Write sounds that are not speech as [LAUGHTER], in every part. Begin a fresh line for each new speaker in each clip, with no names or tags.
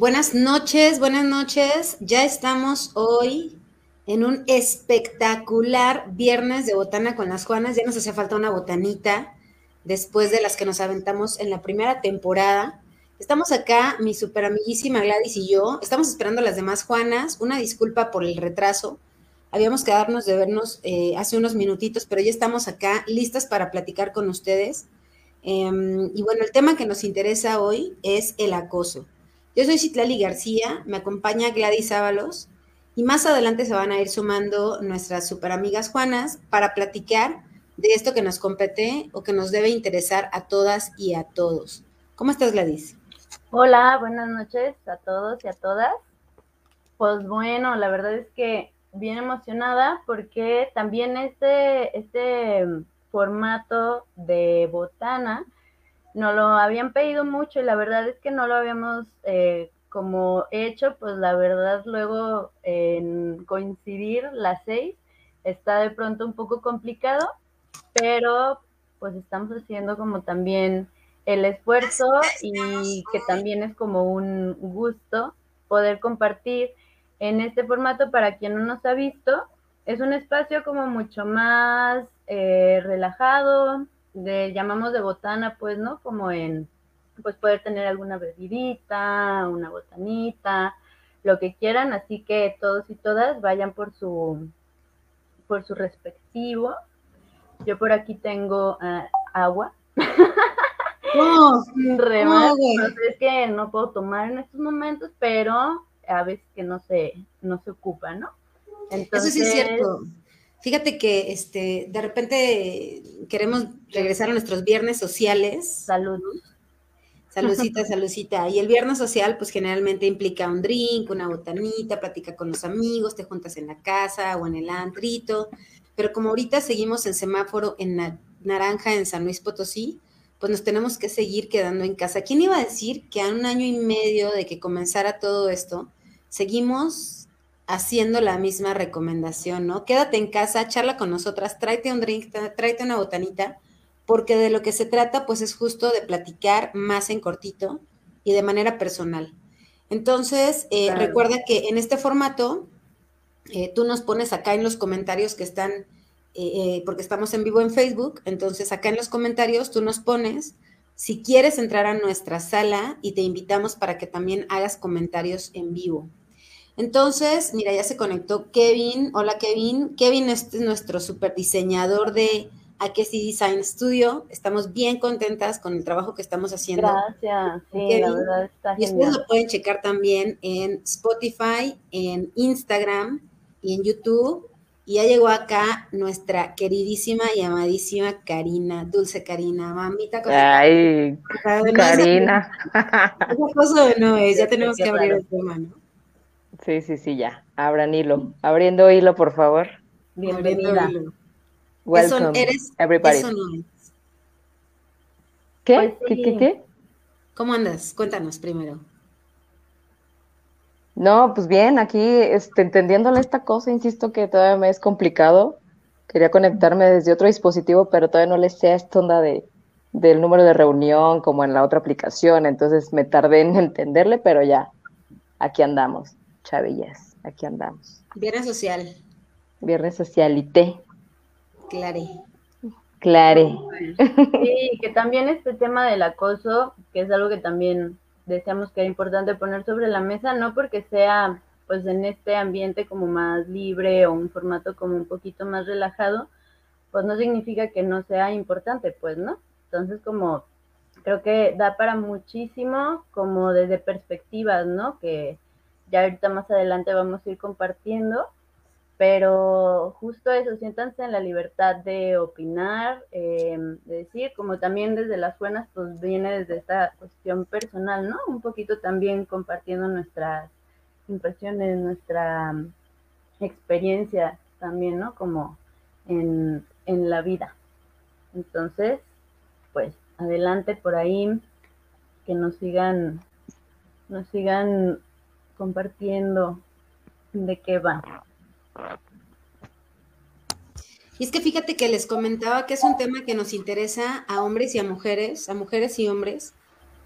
Buenas noches, buenas noches. Ya estamos hoy en un espectacular viernes de botana con las Juanas. Ya nos hace falta una botanita después de las que nos aventamos en la primera temporada. Estamos acá, mi super amiguísima Gladys y yo. Estamos esperando a las demás Juanas. Una disculpa por el retraso. Habíamos quedarnos de vernos eh, hace unos minutitos, pero ya estamos acá listas para platicar con ustedes. Em, y bueno, el tema que nos interesa hoy es el acoso. Yo soy Citlali García, me acompaña Gladys Ábalos y más adelante se van a ir sumando nuestras super amigas Juanas para platicar de esto que nos compete o que nos debe interesar a todas y a todos. ¿Cómo estás, Gladys?
Hola, buenas noches a todos y a todas. Pues bueno, la verdad es que bien emocionada porque también este, este formato de botana no lo habían pedido mucho y la verdad es que no lo habíamos eh, como hecho, pues la verdad luego en coincidir las seis está de pronto un poco complicado, pero pues estamos haciendo como también el esfuerzo y que también es como un gusto poder compartir en este formato para quien no nos ha visto. Es un espacio como mucho más eh, relajado, de, llamamos de botana, pues, ¿no? Como en, pues poder tener alguna bebidita, una botanita, lo que quieran, así que todos y todas vayan por su, por su respectivo. Yo por aquí tengo uh, agua. [LAUGHS]
No,
no, es que no puedo tomar en estos momentos, pero a veces que no se, no se ocupa, ¿no?
Entonces, Eso sí es cierto. Fíjate que este, de repente queremos regresar a nuestros viernes sociales.
Salud.
Saludcita, saludcita. Y el viernes social, pues generalmente implica un drink, una botanita, platica con los amigos, te juntas en la casa o en el antrito. Pero como ahorita seguimos en semáforo en naranja en San Luis Potosí, pues nos tenemos que seguir quedando en casa. ¿Quién iba a decir que a un año y medio de que comenzara todo esto, seguimos haciendo la misma recomendación, ¿no? Quédate en casa, charla con nosotras, tráete un drink, tráete una botanita, porque de lo que se trata, pues es justo de platicar más en cortito y de manera personal. Entonces, eh, recuerda que en este formato, eh, tú nos pones acá en los comentarios que están, eh, porque estamos en vivo en Facebook, entonces acá en los comentarios tú nos pones si quieres entrar a nuestra sala y te invitamos para que también hagas comentarios en vivo. Entonces, mira, ya se conectó Kevin. Hola Kevin. Kevin es nuestro super diseñador de Akesi Design Studio. Estamos bien contentas con el trabajo que estamos haciendo.
Gracias. Sí, la verdad está
Y ustedes lo pueden checar también en Spotify, en Instagram y en YouTube. Y ya llegó acá nuestra queridísima y amadísima Karina, dulce Karina, mamita.
Ay, Karina.
No es, ya [LAUGHS] tenemos que abrir el tema, ¿no?
Sí, sí, sí, ya. Abran hilo. Abriendo hilo, por favor.
Bienvenida.
Welcome,
eres,
everybody. ¿Qué? ¿Qué, qué, qué?
¿Cómo andas? Cuéntanos primero.
No, pues bien, aquí este, entendiéndole esta cosa, insisto que todavía me es complicado. Quería conectarme desde otro dispositivo, pero todavía no le sé a esta onda de, del número de reunión como en la otra aplicación, entonces me tardé en [LAUGHS] entenderle, pero ya, aquí andamos. Chavillas, aquí andamos.
Viernes social.
Viernes socialité.
Clare.
Clare.
Sí, que también este tema del acoso, que es algo que también deseamos que es importante poner sobre la mesa, no porque sea pues en este ambiente como más libre o un formato como un poquito más relajado, pues no significa que no sea importante, pues, ¿no? Entonces como creo que da para muchísimo como desde perspectivas, ¿no? Que, ya ahorita más adelante vamos a ir compartiendo, pero justo eso, siéntanse en la libertad de opinar, em, de decir, como también desde las buenas, pues viene desde esta cuestión personal, ¿no? Un poquito también compartiendo nuestras impresiones, nuestra experiencia también, ¿no? Como en, en la vida. Entonces, pues adelante por ahí, que nos sigan, nos sigan compartiendo de qué va.
Y es que fíjate que les comentaba que es un tema que nos interesa a hombres y a mujeres, a mujeres y hombres,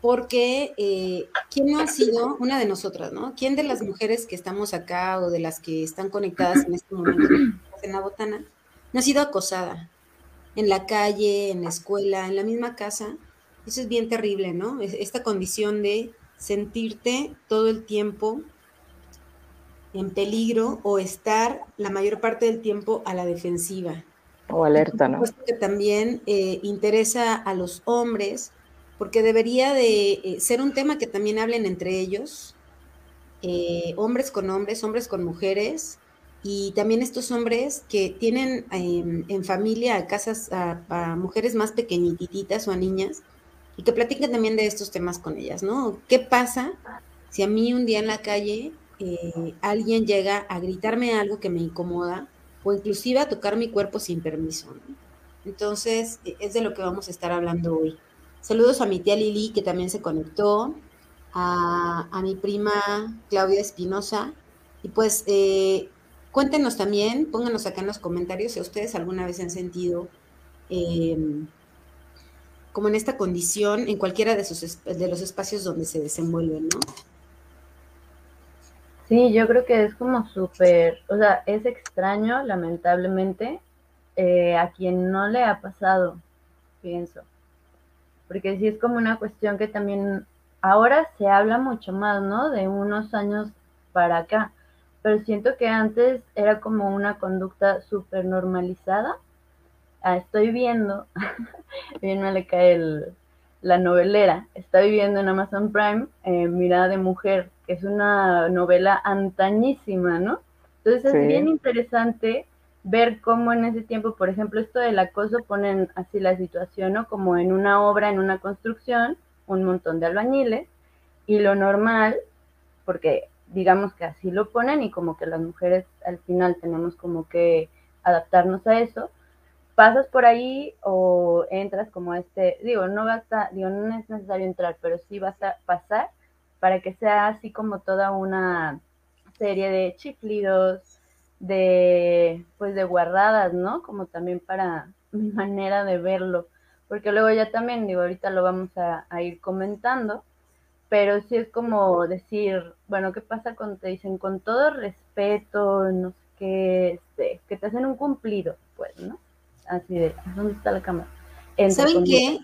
porque eh, ¿quién no ha sido una de nosotras, no? ¿Quién de las mujeres que estamos acá o de las que están conectadas en este momento en la botana no ha sido acosada en la calle, en la escuela, en la misma casa? Eso es bien terrible, ¿no? Esta condición de sentirte todo el tiempo en peligro o estar la mayor parte del tiempo a la defensiva.
O alerta, ¿no?
que también eh, interesa a los hombres porque debería de eh, ser un tema que también hablen entre ellos, eh, hombres con hombres, hombres con mujeres, y también estos hombres que tienen en familia a casas a, mujeres más pequeñititas o a niñas, y que platiquen también de estos temas con ellas, ¿no? ¿Qué pasa si a mí un día en la calle eh, alguien llega a gritarme algo que me incomoda o inclusive a tocar mi cuerpo sin permiso? Entonces, e, es de lo que vamos a estar hablando hoy. Saludos a mi tía Lili, que también se conectó, a, mi prima Claudia Espinosa. Y pues eh, cuéntenos también, pónganos acá en los comentarios si ustedes alguna vez han sentido em, como en esta condición en cualquiera de, sus, de los espacios donde se desenvuelven, ¿no?
Sí, yo creo que es como súper, o sea, es extraño, lamentablemente, eh, a quien no le ha pasado, pienso porque sí es como una cuestión que también ahora se habla mucho más, ¿no? De unos años para acá, pero siento que antes era como una conducta súper normalizada. Ah, estoy viendo, [LAUGHS] bien me le cae el, la novelera, está viviendo en Amazon Prime, eh, Mirada de Mujer, que es una novela antañísima, ¿no? Entonces es bien interesante ver cómo en ese tiempo, por ejemplo, esto del acoso ponen así la situación, ¿no? Como en una obra, en una construcción, un montón de albañiles, y lo normal, porque digamos que así lo ponen y como que las mujeres al final tenemos como que adaptarnos a eso, pasas por ahí o entras como este, digo, no basta, digo, no es necesario entrar, pero sí vas a pasar para que sea así como toda una serie de chiflidos, de, pues de guardadas, ¿no? Como también para [LAUGHS] mi manera de verlo, porque luego ya también, digo, ahorita lo vamos a, ir comentando, pero sí es como decir, bueno, ¿qué pasa cuando te dicen con todo respeto, no sé qué, este, que te hacen un cumplido, pues, ¿no? Así de, ¿dónde está la cámara?
¿Saben qué?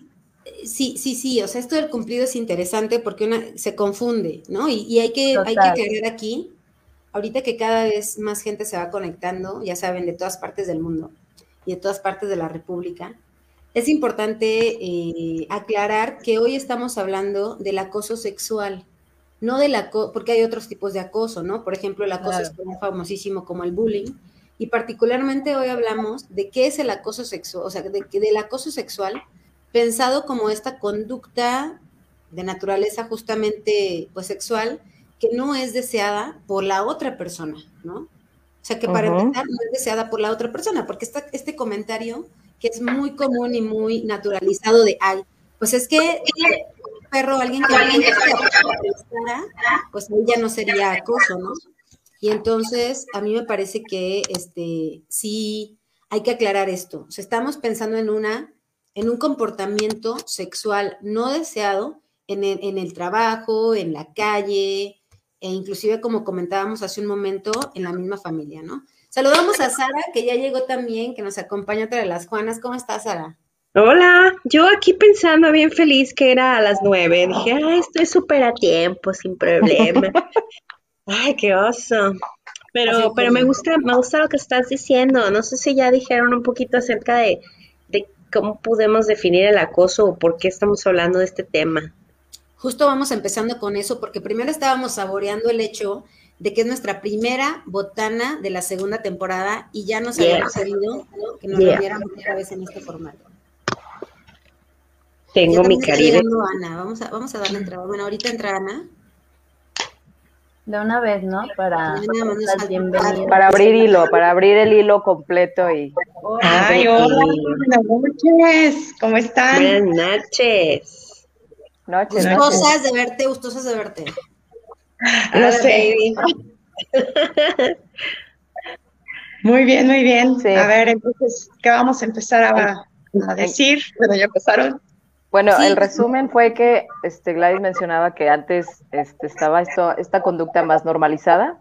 Sí, sí, sí, o sea, esto del cumplido es interesante porque una se confunde, ¿no? Y, hay que, hay que aclarar aquí ahorita que cada vez más gente se va conectando, ya saben, de todas partes del mundo y de todas partes de la República, es importante eh, aclarar que hoy estamos hablando del acoso sexual, no del acoso, porque hay otros tipos de acoso, ¿no? Por ejemplo, el acoso es famosísimo como el bullying, y particularmente hoy hablamos de qué es el acoso sexual, o sea, de, del acoso sexual pensado como esta conducta de naturaleza justamente pues sexual que no es deseada por la otra persona, ¿no? O sea, que para empezar no es deseada por la otra persona, porque está este comentario que es muy común y muy naturalizado de, ay, pues es que un perro, alguien que alguien que pues ahí ya no sería acoso, ¿no? Y entonces a mí me parece que este sí hay que aclarar esto. O sea, estamos pensando en una en un comportamiento sexual no deseado en el, en el trabajo, en la calle, e inclusive como comentábamos hace un momento en la misma familia, ¿no? Saludamos a Sara, que ya llegó también, que nos acompaña otra de las Juanas. ¿Cómo estás, Sara?
Hola, yo aquí pensando bien feliz que era a las nueve. Dije, estoy súper a tiempo, sin problema. [LAUGHS] ay, qué oso. Pero, pero me gusta, me gusta lo que estás diciendo. No sé si ya dijeron un poquito acerca de, de cómo podemos definir el acoso o por qué estamos hablando de este tema.
Justo vamos empezando con eso, porque primero estábamos saboreando el hecho de que es nuestra primera botana de la segunda temporada y ya nos había sucedido que nos yeah. otra vez en este formato.
Tengo mi cariño.
Ana. Vamos a, vamos a darle entrada. Bueno, ahorita entra Ana.
De una vez, ¿no? Para,
para abrir hilo, para abrir el hilo completo y.
Ay, hola, buenas noches. ¿Cómo están?
Buenas noches gustosas de verte, gustosas de verte.
Lo sé. [LAUGHS] Muy bien, muy bien. A ver, entonces, ¿qué vamos a empezar a, decir? Bueno, ya empezaron.
Bueno, el resumen fue que este, Gladys mencionaba que antes este, estaba esto, esta conducta más normalizada.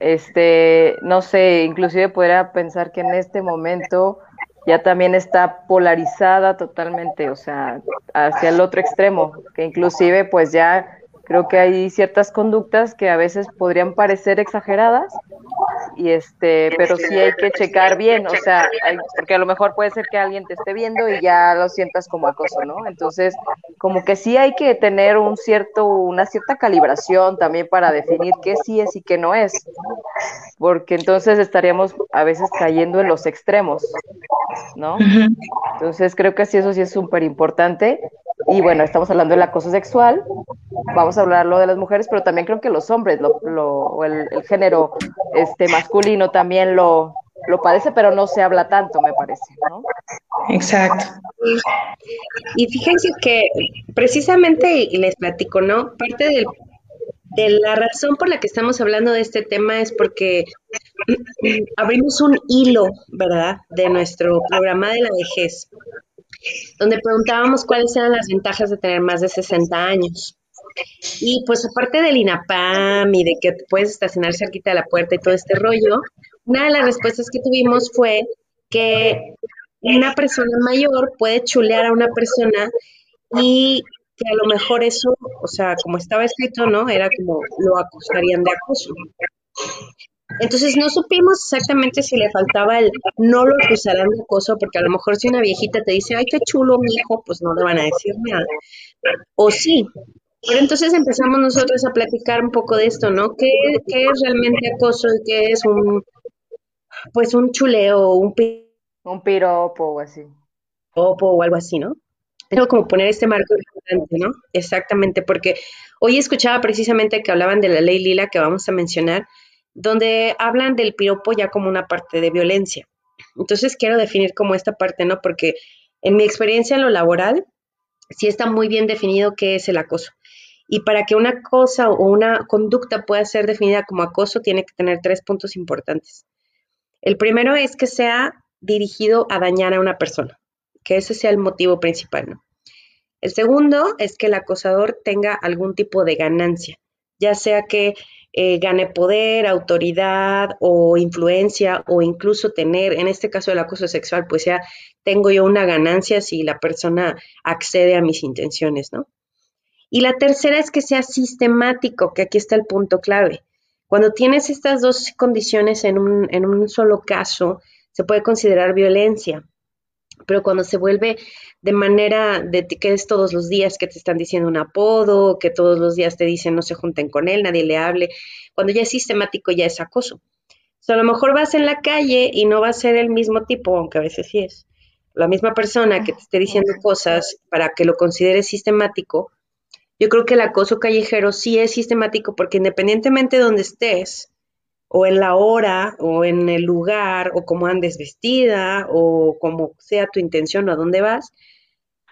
Este, no sé, inclusive podría pensar que en este momento ya también está polarizada totalmente, o sea, hacia el otro extremo, que inclusive pues ya creo que hay ciertas conductas que a veces podrían parecer exageradas, y este, pero sí hay que checar bien, o sea, porque a lo mejor puede ser que alguien te esté viendo y ya lo sientas como acoso, ¿no? Entonces, como que sí hay que tener un cierto, una cierta calibración también para definir qué sí es y qué no es, porque entonces estaríamos a veces cayendo en los extremos, ¿no? Entonces, creo que sí, eso sí es súper importante. Y bueno, estamos hablando del acoso sexual, vamos a hablarlo de las mujeres, pero también creo que los hombres, lo, lo, el, el género este, masculino también lo, lo padece, pero no se habla tanto, me parece, ¿no?
Exacto. Y fíjense que precisamente les platico, ¿no? Parte del, de la razón por la que estamos hablando de este tema es porque [CLEARS THROAT] abrimos un hilo, ¿verdad?, de nuestro programa de la vejez, donde preguntábamos cuáles eran las ventajas de tener más de 60 años. Y pues aparte del INAPAM y de que puedes estacionar cerquita de la puerta y todo este rollo, una de las respuestas que tuvimos fue que una persona mayor puede chulear a una persona y que a lo mejor eso, o sea, como estaba escrito, ¿no? Era como lo acusarían de acoso. Entonces no supimos exactamente si le faltaba el no lo acusarán de acoso, porque a lo mejor si una viejita te dice, ay, qué chulo mi hijo, pues no le van a decir nada. O sí, pero entonces empezamos nosotros a platicar un poco de esto, ¿no? ¿Qué, es realmente acoso y qué es un, pues un chuleo, un,
un piropo o así?
Piropo o algo así, ¿no? Tengo como poner este marco importante, ¿no? Exactamente, porque hoy escuchaba precisamente que hablaban de la ley Lila que vamos a mencionar, donde hablan del piropo ya como una parte de violencia. Entonces quiero definir como esta parte, ¿no? Porque en mi experiencia en lo laboral, sí está muy bien definido qué es el acoso. Y para que una cosa o una conducta pueda ser definida como acoso, tiene que tener tres puntos importantes. El primero es que sea dirigido a dañar a una persona, que ese sea el motivo principal. ¿no? El segundo es que el acosador tenga algún tipo de ganancia, ya sea que eh, gane poder, autoridad o influencia o incluso tener, en este caso el acoso sexual, pues ya tengo yo una ganancia si la persona accede a mis intenciones, ¿no? Y la tercera es que sea sistemático, que aquí está el punto clave. Cuando tienes estas dos condiciones en un, en un solo caso, se puede considerar violencia. Pero cuando se vuelve de manera de que es todos los días que te están diciendo un apodo, que todos los días te dicen no se junten con él, nadie le hable, cuando ya es sistemático ya es acoso. O sea, a lo mejor vas en la calle y no va a ser el mismo tipo, aunque a veces sí es. La misma persona que te esté diciendo cosas para que lo consideres sistemático, yo creo que el acoso callejero sí es sistemático porque independientemente de donde estés, o en la hora, o en el lugar, o cómo andes vestida, o como sea tu intención o a dónde vas,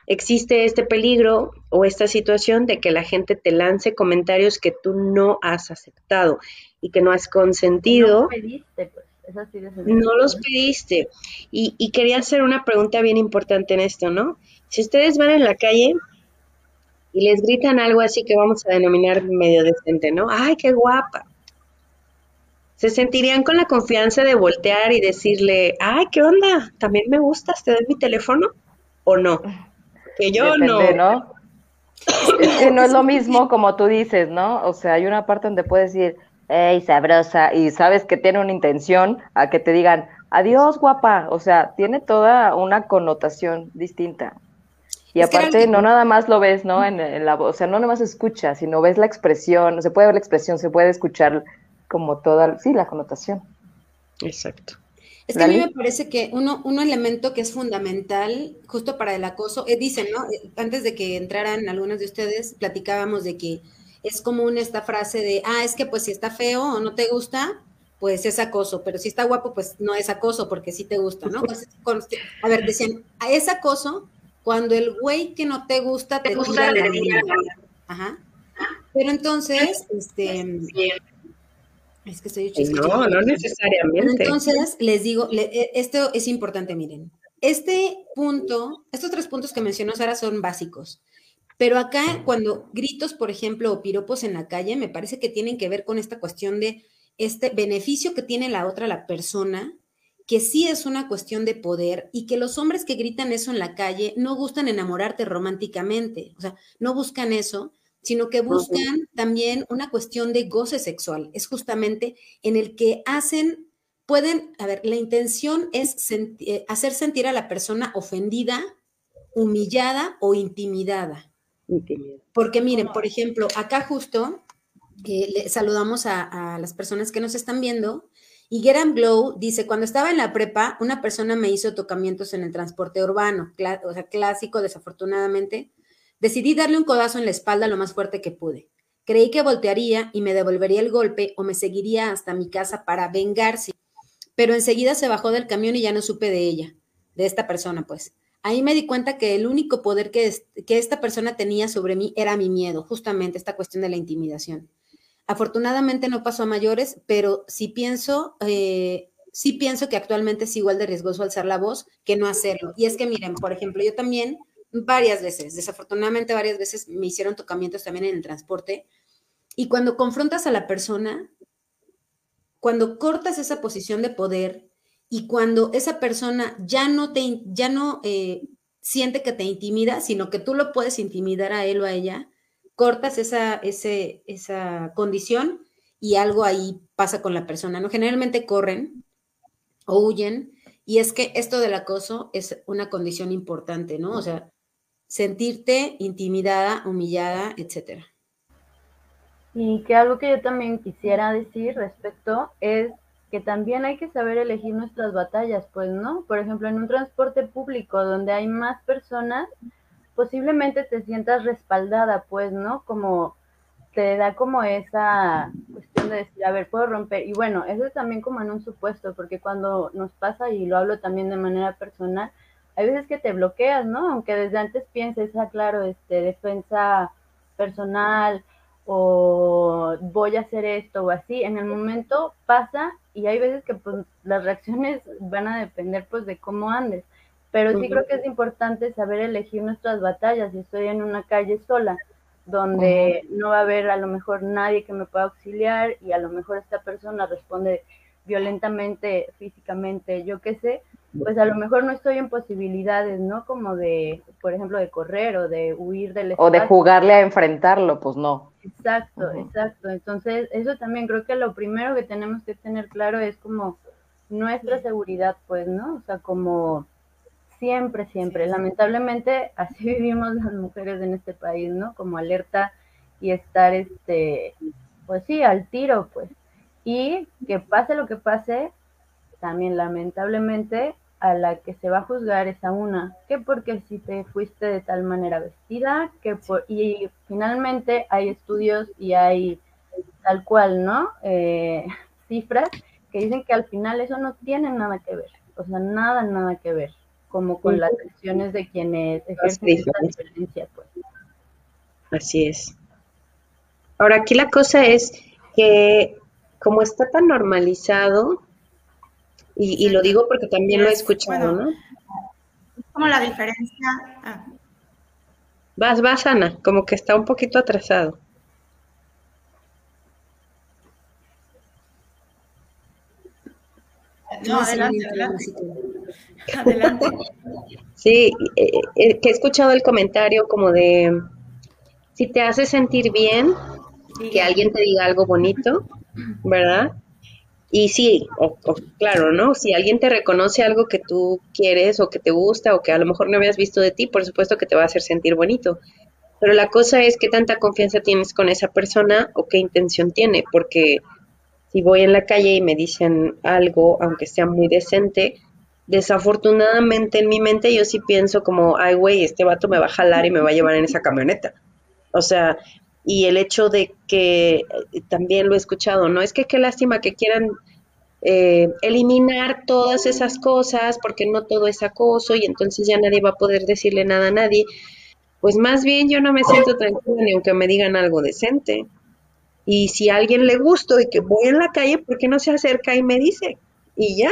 existe este peligro o esta situación de que la gente te lance comentarios que tú no has aceptado y que no has consentido. No, pediste, pues. no los pediste. Y, y quería hacer una pregunta bien importante en esto, ¿no? Si ustedes van en la calle y les gritan algo así que vamos a denominar medio decente, ¿no? ¡Ay, qué guapa! ¿Se sentirían con la confianza de voltear y decirle, ay, qué onda? ¿También me gustas? ¿Te doy mi teléfono? ¿O no? Que yo no.
¿no? Es que no es lo mismo como tú dices, ¿no? O sea, hay una parte donde puedes decir, hey, sabrosa, y sabes que tiene una intención a que te digan, adiós, guapa. O sea, tiene toda una connotación distinta. Y aparte, no nada más lo ves, ¿no? En, la voz, o sea, no nada más escuchas, sino ves la expresión, se puede ver la expresión, se puede escuchar como toda, sí, la connotación.
Exacto.
Es que a mí me parece que uno, un elemento que es fundamental justo para el acoso, eh, dicen, ¿no? Eh, antes de que entraran algunos de ustedes, platicábamos de que es común esta frase de, ah, es que pues si está feo o no te gusta, pues es acoso, pero si está guapo, pues no es acoso porque sí te gusta, ¿no? a ver, decían, es acoso cuando el güey que no te gusta te, gusta la Ajá. Pero entonces, este... Es que estoy
No, no necesariamente.
Entonces, les digo, e, esto es importante, miren. este punto, estos tres puntos que mencionó Sara son básicos. Pero acá, cuando gritos, por ejemplo, o piropos en la calle, me parece que tienen que ver con esta cuestión de este beneficio que tiene la otra, la persona, que sí es una cuestión de poder y que los hombres que gritan eso en la calle no gustan enamorarte románticamente, o sea, no buscan eso, sino que buscan también una cuestión de goce sexual. Es justamente en el que hacen, pueden, a ver, la intención es eh, hacer sentir a la persona ofendida, humillada o intimidada. Porque miren, por ejemplo, acá justo eh, le saludamos a, las personas que nos están viendo. Y Geran Glow dice, cuando estaba en la prepa, una persona me hizo tocamientos en el transporte urbano, o sea, clásico, desafortunadamente. Decidí darle un codazo en la espalda lo más fuerte que pude. Creí que voltearía y me devolvería el golpe o me seguiría hasta mi casa para vengarse. Pero enseguida se bajó del camión y ya no supe de ella, de esta persona, pues. Ahí me di cuenta que el único poder que, que esta persona tenía sobre mí era mi miedo, justamente esta cuestión de la intimidación. Afortunadamente no pasó a mayores, pero sí pienso, eh, sí pienso que actualmente es igual de riesgoso alzar la voz que no hacerlo. Y es que miren, por ejemplo, yo también varias veces, desafortunadamente varias veces me hicieron tocamientos también en el transporte. Y cuando confrontas a la persona, cuando cortas esa posición de poder y cuando esa persona ya no te, ya no eh, siente que te intimida, sino que tú lo puedes intimidar a él o a ella, cortas esa, ese, esa condición y algo ahí pasa con la persona, ¿no? Generalmente corren o huyen y es que esto del acoso es una condición importante, ¿no? O sea, sentirte intimidada, humillada, etcétera.
Y que algo que yo también quisiera decir respecto es que también hay que saber elegir nuestras batallas, pues, ¿no? Por ejemplo, en un transporte público donde hay más personas, posiblemente te sientas respaldada, pues, ¿no? Como te da como esa cuestión de decir, a ver, puedo romper. Y bueno, eso es también como en un supuesto, porque cuando nos pasa, y lo hablo también de manera personal, hay veces que te bloqueas, ¿no? Aunque desde antes pienses, ah, claro, este, defensa personal, o voy a hacer esto o así, en el momento pasa y hay veces que pues las reacciones van a depender pues de cómo andes, pero sí creo que es importante saber elegir nuestras batallas. Si estoy en una calle sola, donde no va a haber a lo mejor nadie que me pueda auxiliar y a lo mejor esta persona responde violentamente, físicamente, yo qué sé, pues a lo mejor no estoy en posibilidades, ¿no? Como de, por ejemplo, de correr o de huir del
espacio. O de jugarle a enfrentarlo, pues no.
Exacto, exacto. Entonces, eso también creo que lo primero que tenemos que tener claro es como nuestra seguridad, pues, ¿no? O sea, como siempre, siempre. Lamentablemente, así [LAUGHS] vivimos las mujeres en este país, ¿no? Como alerta y estar, este, pues sí, al tiro, pues. Y que pase lo que pase, también lamentablemente a la que se va a juzgar es a una, que porque si te fuiste de tal manera vestida, que por, y finalmente hay estudios y hay tal cual, ¿no? Eh, [LAUGHS] cifras que dicen que al final eso no tiene nada que ver, o sea, nada, nada que ver, como con las acciones de quienes ejercen esta violencia, pues.
Así es. Ahora, aquí la cosa es que como está tan normalizado, y, lo digo porque también lo he escuchado, ¿no?
Es como la diferencia. Ah.
Vas, vas, Ana, como que está un poquito atrasado.
No, adelante, adelante. Adelante. [LAUGHS]
Sí, eh, eh, que he escuchado el comentario como de, si te hace sentir bien, que alguien te diga algo bonito, ¿verdad? Y sí, o, claro, ¿no? Si alguien te reconoce algo que tú quieres o que te gusta o que a lo mejor no habías visto de ti, por supuesto que te va a hacer sentir bonito. Pero la cosa es qué tanta confianza tienes con esa persona o qué intención tiene, porque si voy en la calle y me dicen algo, aunque sea muy decente, desafortunadamente en mi mente yo sí pienso como, ay, güey, este vato me va a jalar y me va a llevar en esa camioneta. O sea, y el hecho de que eh, también lo he escuchado, ¿no? Es que qué lástima que quieran eh, eliminar todas esas cosas porque no todo es acoso y entonces ya nadie va a poder decirle nada a nadie. Pues más bien yo no me siento tranquila ni aunque me digan algo decente. Y si a alguien le gusto y que voy en la calle, ¿por qué no se acerca y me dice? Y ya,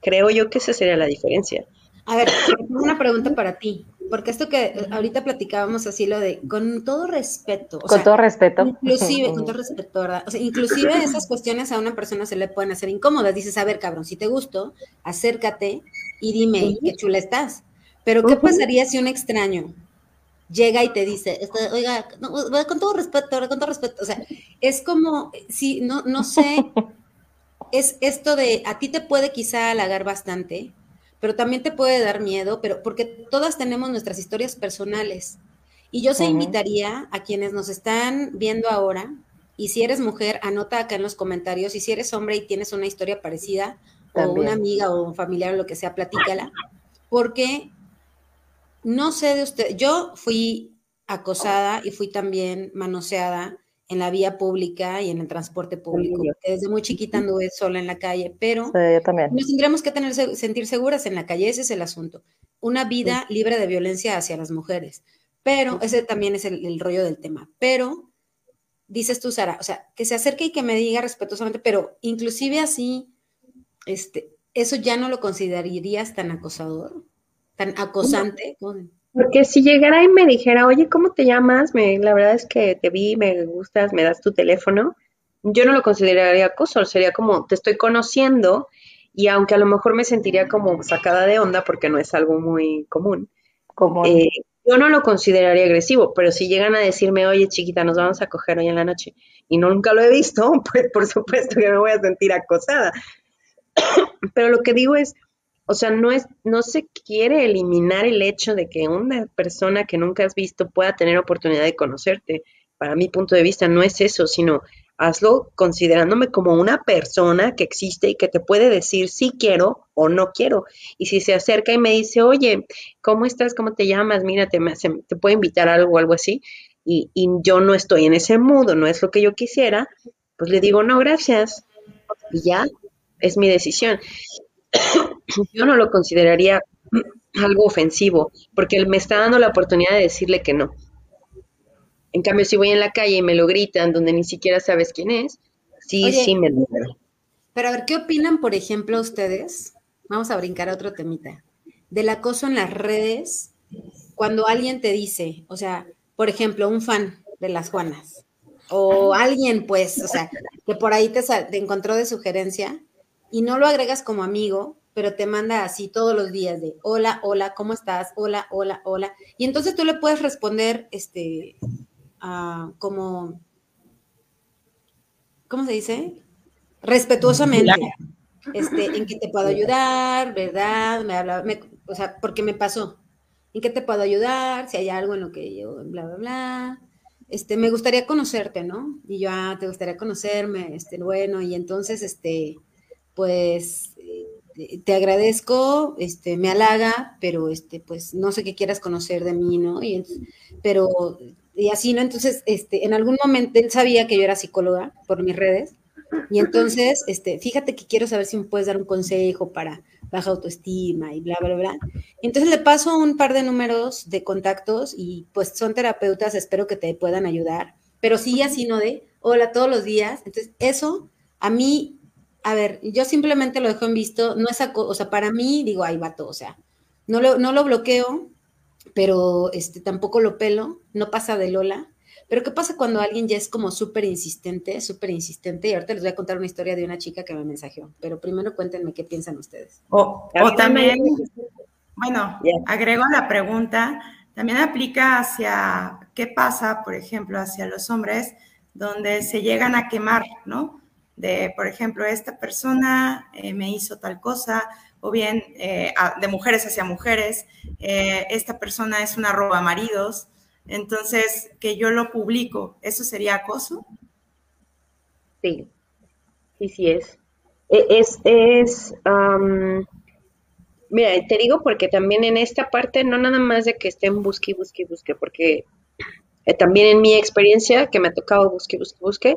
creo yo que esa sería la diferencia.
A ver, una pregunta para ti, porque esto que ahorita platicábamos así lo de con todo respeto.
con todo respeto.
Inclusive, [LAUGHS] con todo respeto, ¿verdad? O sea, inclusive esas cuestiones a una persona se le pueden hacer incómodas. Dices, a ver, cabrón, si te gusto, acércate y dime qué chula estás. Pero ¿qué pasaría si un extraño llega y te dice, este, oiga, con todo respeto, con todo respeto, o sea, es como, si, no, no sé, [LAUGHS] es esto de, a ti te puede quizá halagar bastante, pero también te puede dar miedo, pero porque todas tenemos nuestras historias personales. Y yo se invitaría a quienes nos están viendo ahora, y si eres mujer, anota acá en los comentarios, y si eres hombre y tienes una historia parecida, o una amiga o un familiar o lo que sea, platícala, porque no sé de usted, yo fui acosada y fui también manoseada en la vía pública y en el transporte público. Desde muy chiquita anduve sola en la calle, pero
también.
nos tendremos que tener, sentir seguras en la calle, ese es el asunto. Una vida libre de violencia hacia las mujeres. Pero ese también es el, rollo del tema. Pero, dices tú, Sara, o sea, que se acerque y que me diga respetuosamente, pero inclusive así, este, ¿eso ya no lo considerarías tan acosador? ¿Tan acosante?
Porque si llegara y me dijera, oye, ¿cómo te llamas? Me, la verdad es que te vi, me gustas, me das tu teléfono, yo no lo consideraría acoso, sería como, te estoy conociendo y aunque a lo mejor me sentiría como sacada de onda porque no es algo muy común,
como
eh, yo no lo consideraría agresivo, pero si llegan a decirme, oye chiquita, nos vamos a coger hoy en la noche y no nunca lo he visto, [LAUGHS] pues por supuesto que me voy a sentir acosada. pero lo que digo es, o sea, no es, no se quiere eliminar el hecho de que una persona que nunca has visto pueda tener oportunidad de conocerte. Para mi punto de vista no es eso, sino hazlo considerándome como una persona que existe y que te puede decir si quiero o no quiero. Y si se acerca y me dice, oye, ¿cómo estás? ¿Cómo te llamas? Mira, te, te puedo invitar a algo o algo así. Y, y yo no estoy en ese modo, no es lo que yo quisiera, pues le digo, no, gracias. Y ya, es mi decisión. [COUGHS] yo no lo consideraría algo ofensivo, porque él me está dando la oportunidad de decirle que no. En cambio, si voy en la calle y me lo gritan donde ni siquiera sabes quién es, sí, sí me libero.
Pero a ver, ¿qué opinan, por ejemplo, ustedes? Vamos a brincar a otro temita. Del acoso en las redes, cuando alguien te dice, o sea, por ejemplo, un fan de las Juanas, o alguien, pues, o sea, que por ahí te, te encontró de sugerencia, y no lo agregas como amigo, pero te manda así todos los días de hola, hola, ¿cómo estás? Hola, hola, hola. Y entonces tú le puedes responder, este, como, ¿cómo se dice? Respetuosamente. Este, en qué te puedo ayudar, ¿verdad? Me habla, o sea, porque me pasó. ¿En qué te puedo ayudar? Si hay algo en lo que yo, bla, bla, bla. Este, me gustaría conocerte, ¿no? Y yo, ah, te gustaría conocerme, este, bueno, y entonces, este, pues te agradezco, este, me halaga, pero este, pues no sé qué quieras conocer de mí, ¿no? Y pero, y así, ¿no? Entonces, este, en algún momento él sabía que yo era psicóloga por mis redes, y entonces, este, fíjate que quiero saber si me puedes dar un consejo para baja autoestima y bla, bla, bla. Entonces le paso un par de números de contactos y pues son terapeutas, espero que te puedan ayudar, pero sí así, ¿no? De, hola, todos los días. Entonces, eso a mí a ver, yo simplemente lo dejo en visto, no es, o sea, para mí, digo, ahí va todo, o sea, no lo, no lo bloqueo, pero este, tampoco lo pelo, no pasa de Lola. Pero ¿qué pasa cuando alguien ya es como súper insistente, súper insistente? Y ahorita les voy a contar una historia de una chica que me mensajeó, pero primero cuéntenme qué piensan ustedes.
O, también, bueno, agrego la pregunta, también aplica hacia qué pasa, por ejemplo, hacia los hombres, donde se llegan a quemar, ¿no? De, por ejemplo, esta persona eh, me hizo tal cosa, o bien eh, de mujeres hacia mujeres, eh, esta persona es una roba maridos, entonces que yo lo publico, ¿eso sería acoso?
Sí, sí, sí es. E, es, es, mira, te digo porque también en esta parte no nada más de que estén busque, busque, busque, porque también en mi experiencia que me ha tocado busque, busque, busque,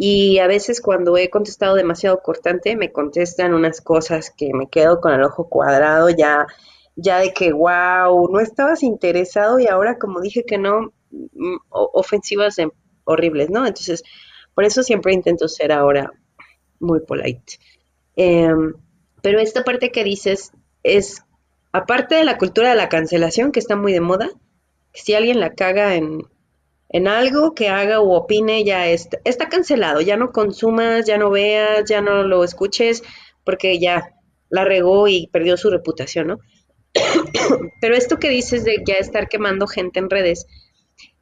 y a veces cuando he contestado demasiado cortante, me contestan unas cosas que me quedo con el ojo cuadrado ya, ya de que, wow, no estabas interesado y ahora como dije que no, mm, ofensivas horribles, ¿no? Entonces, por eso siempre intento ser ahora muy polite. Em, pero esta parte que dices es aparte de la cultura de la cancelación, que está muy de moda, si alguien la caga en, en algo que haga o opine, ya está, está cancelado, ya no consumas, ya no veas, ya no lo escuches, porque ya la regó y perdió su reputación, ¿no? [COUGHS] Pero esto que dices de ya estar quemando gente en redes,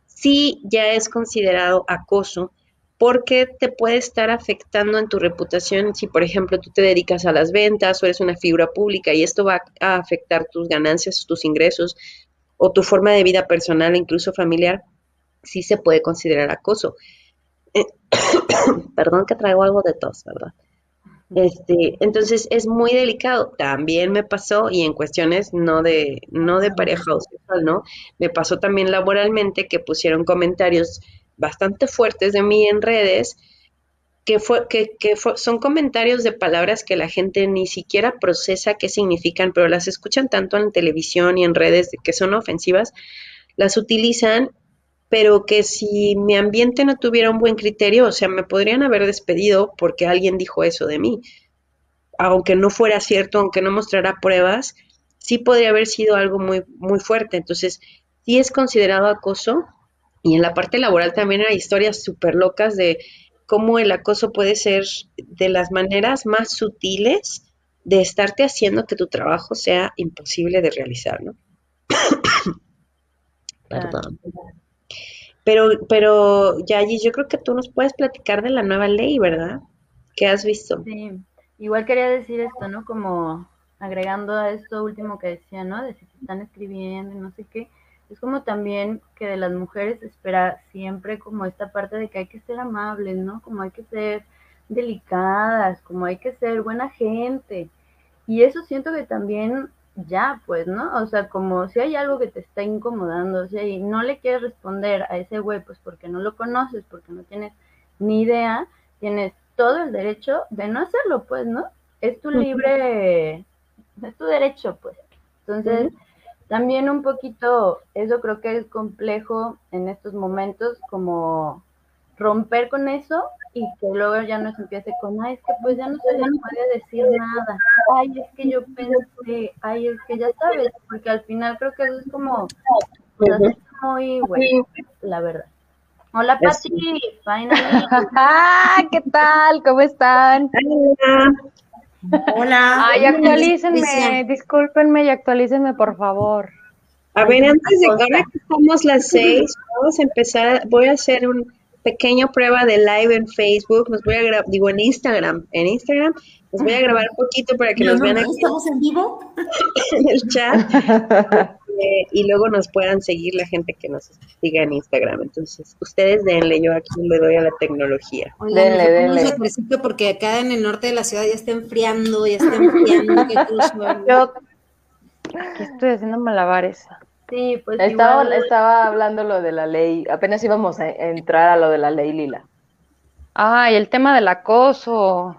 sí ya es considerado acoso porque te puede estar afectando en tu reputación si, por ejemplo, tú te dedicas a las ventas o eres una figura pública y esto va a afectar tus ganancias, tus ingresos o tu forma de vida personal, incluso familiar, sí se puede considerar acoso. [COUGHS] Perdón que traigo algo de tos, ¿verdad? Este, entonces es muy delicado. También me pasó, y en cuestiones no de, no de pareja o sexual, ¿no? Me pasó también laboralmente que pusieron comentarios bastante fuertes de mí en redes, que, fue, que, que son comentarios de palabras que la gente ni siquiera procesa qué significan, pero las escuchan tanto en televisión y en redes que son ofensivas, las utilizan pero que si mi ambiente no tuviera un buen criterio, o sea, me podrían haber despedido porque alguien dijo eso de mí. Aunque no fuera cierto, aunque no mostrara pruebas, sí podría haber sido algo muy, muy fuerte. Entonces, sí es considerado acoso. Y en la parte laboral también hay historias súper locas de cómo el acoso puede ser de las maneras más sutiles de estarte haciendo que tu trabajo sea imposible de realizar, ¿no? [COUGHS] Perdón. Pero, pero, Yayi, yo creo que tú nos puedes platicar de la nueva ley, ¿verdad? ¿Qué has visto?
Sí, igual quería decir esto, ¿no? Como agregando a esto último que decía, ¿no? De si se están escribiendo y no sé qué. Es como también que de las mujeres espera siempre como esta parte de que hay que ser amables, ¿no? Como hay que ser delicadas, como hay que ser buena gente. Y eso siento que también ya, pues, ¿no? O sea, como si hay algo que te está incomodando, o sea, y no le quieres responder a ese güey, pues porque no lo conoces, porque no tienes ni idea, tienes todo el derecho de no hacerlo, pues, ¿no? Es tu libre, es tu derecho, pues. Entonces, también un poquito, eso creo que es complejo en estos momentos, como romper con eso y que luego ya no se empiece con, ay, es que pues ya no se le puede decir nada, ay, es que yo pensé, ay, es que ya sabes, porque al final creo que eso es como, pues, muy bueno, la verdad. Hola, Pati, [LAUGHS]
ah, ¿qué tal? ¿Cómo están?
Hola.
Ay, actualícenme, discúlpenme y actualícenme, por favor.
A ver, antes de ahora que estamos las seis, vamos a empezar, voy a hacer un pequeña prueba de live en Facebook, nos voy a grabar, digo en Instagram, en Instagram, nos voy a grabar un poquito para que nos vean aquí.
¿Estamos en vivo? [LAUGHS]
en el chat. [LAUGHS] Eh, y luego nos puedan seguir la gente que nos siga en Instagram. Entonces, ustedes denle, yo aquí le doy a la tecnología.
denle, denle. porque acá en el norte de la ciudad ya está enfriando, ya está enfriando. [LAUGHS]
yo aquí estoy haciendo malabares.
Sí, pues
estaba, estaba hablando lo de la ley, apenas íbamos a entrar a lo de la ley Lila.
Ah, y el tema del acoso.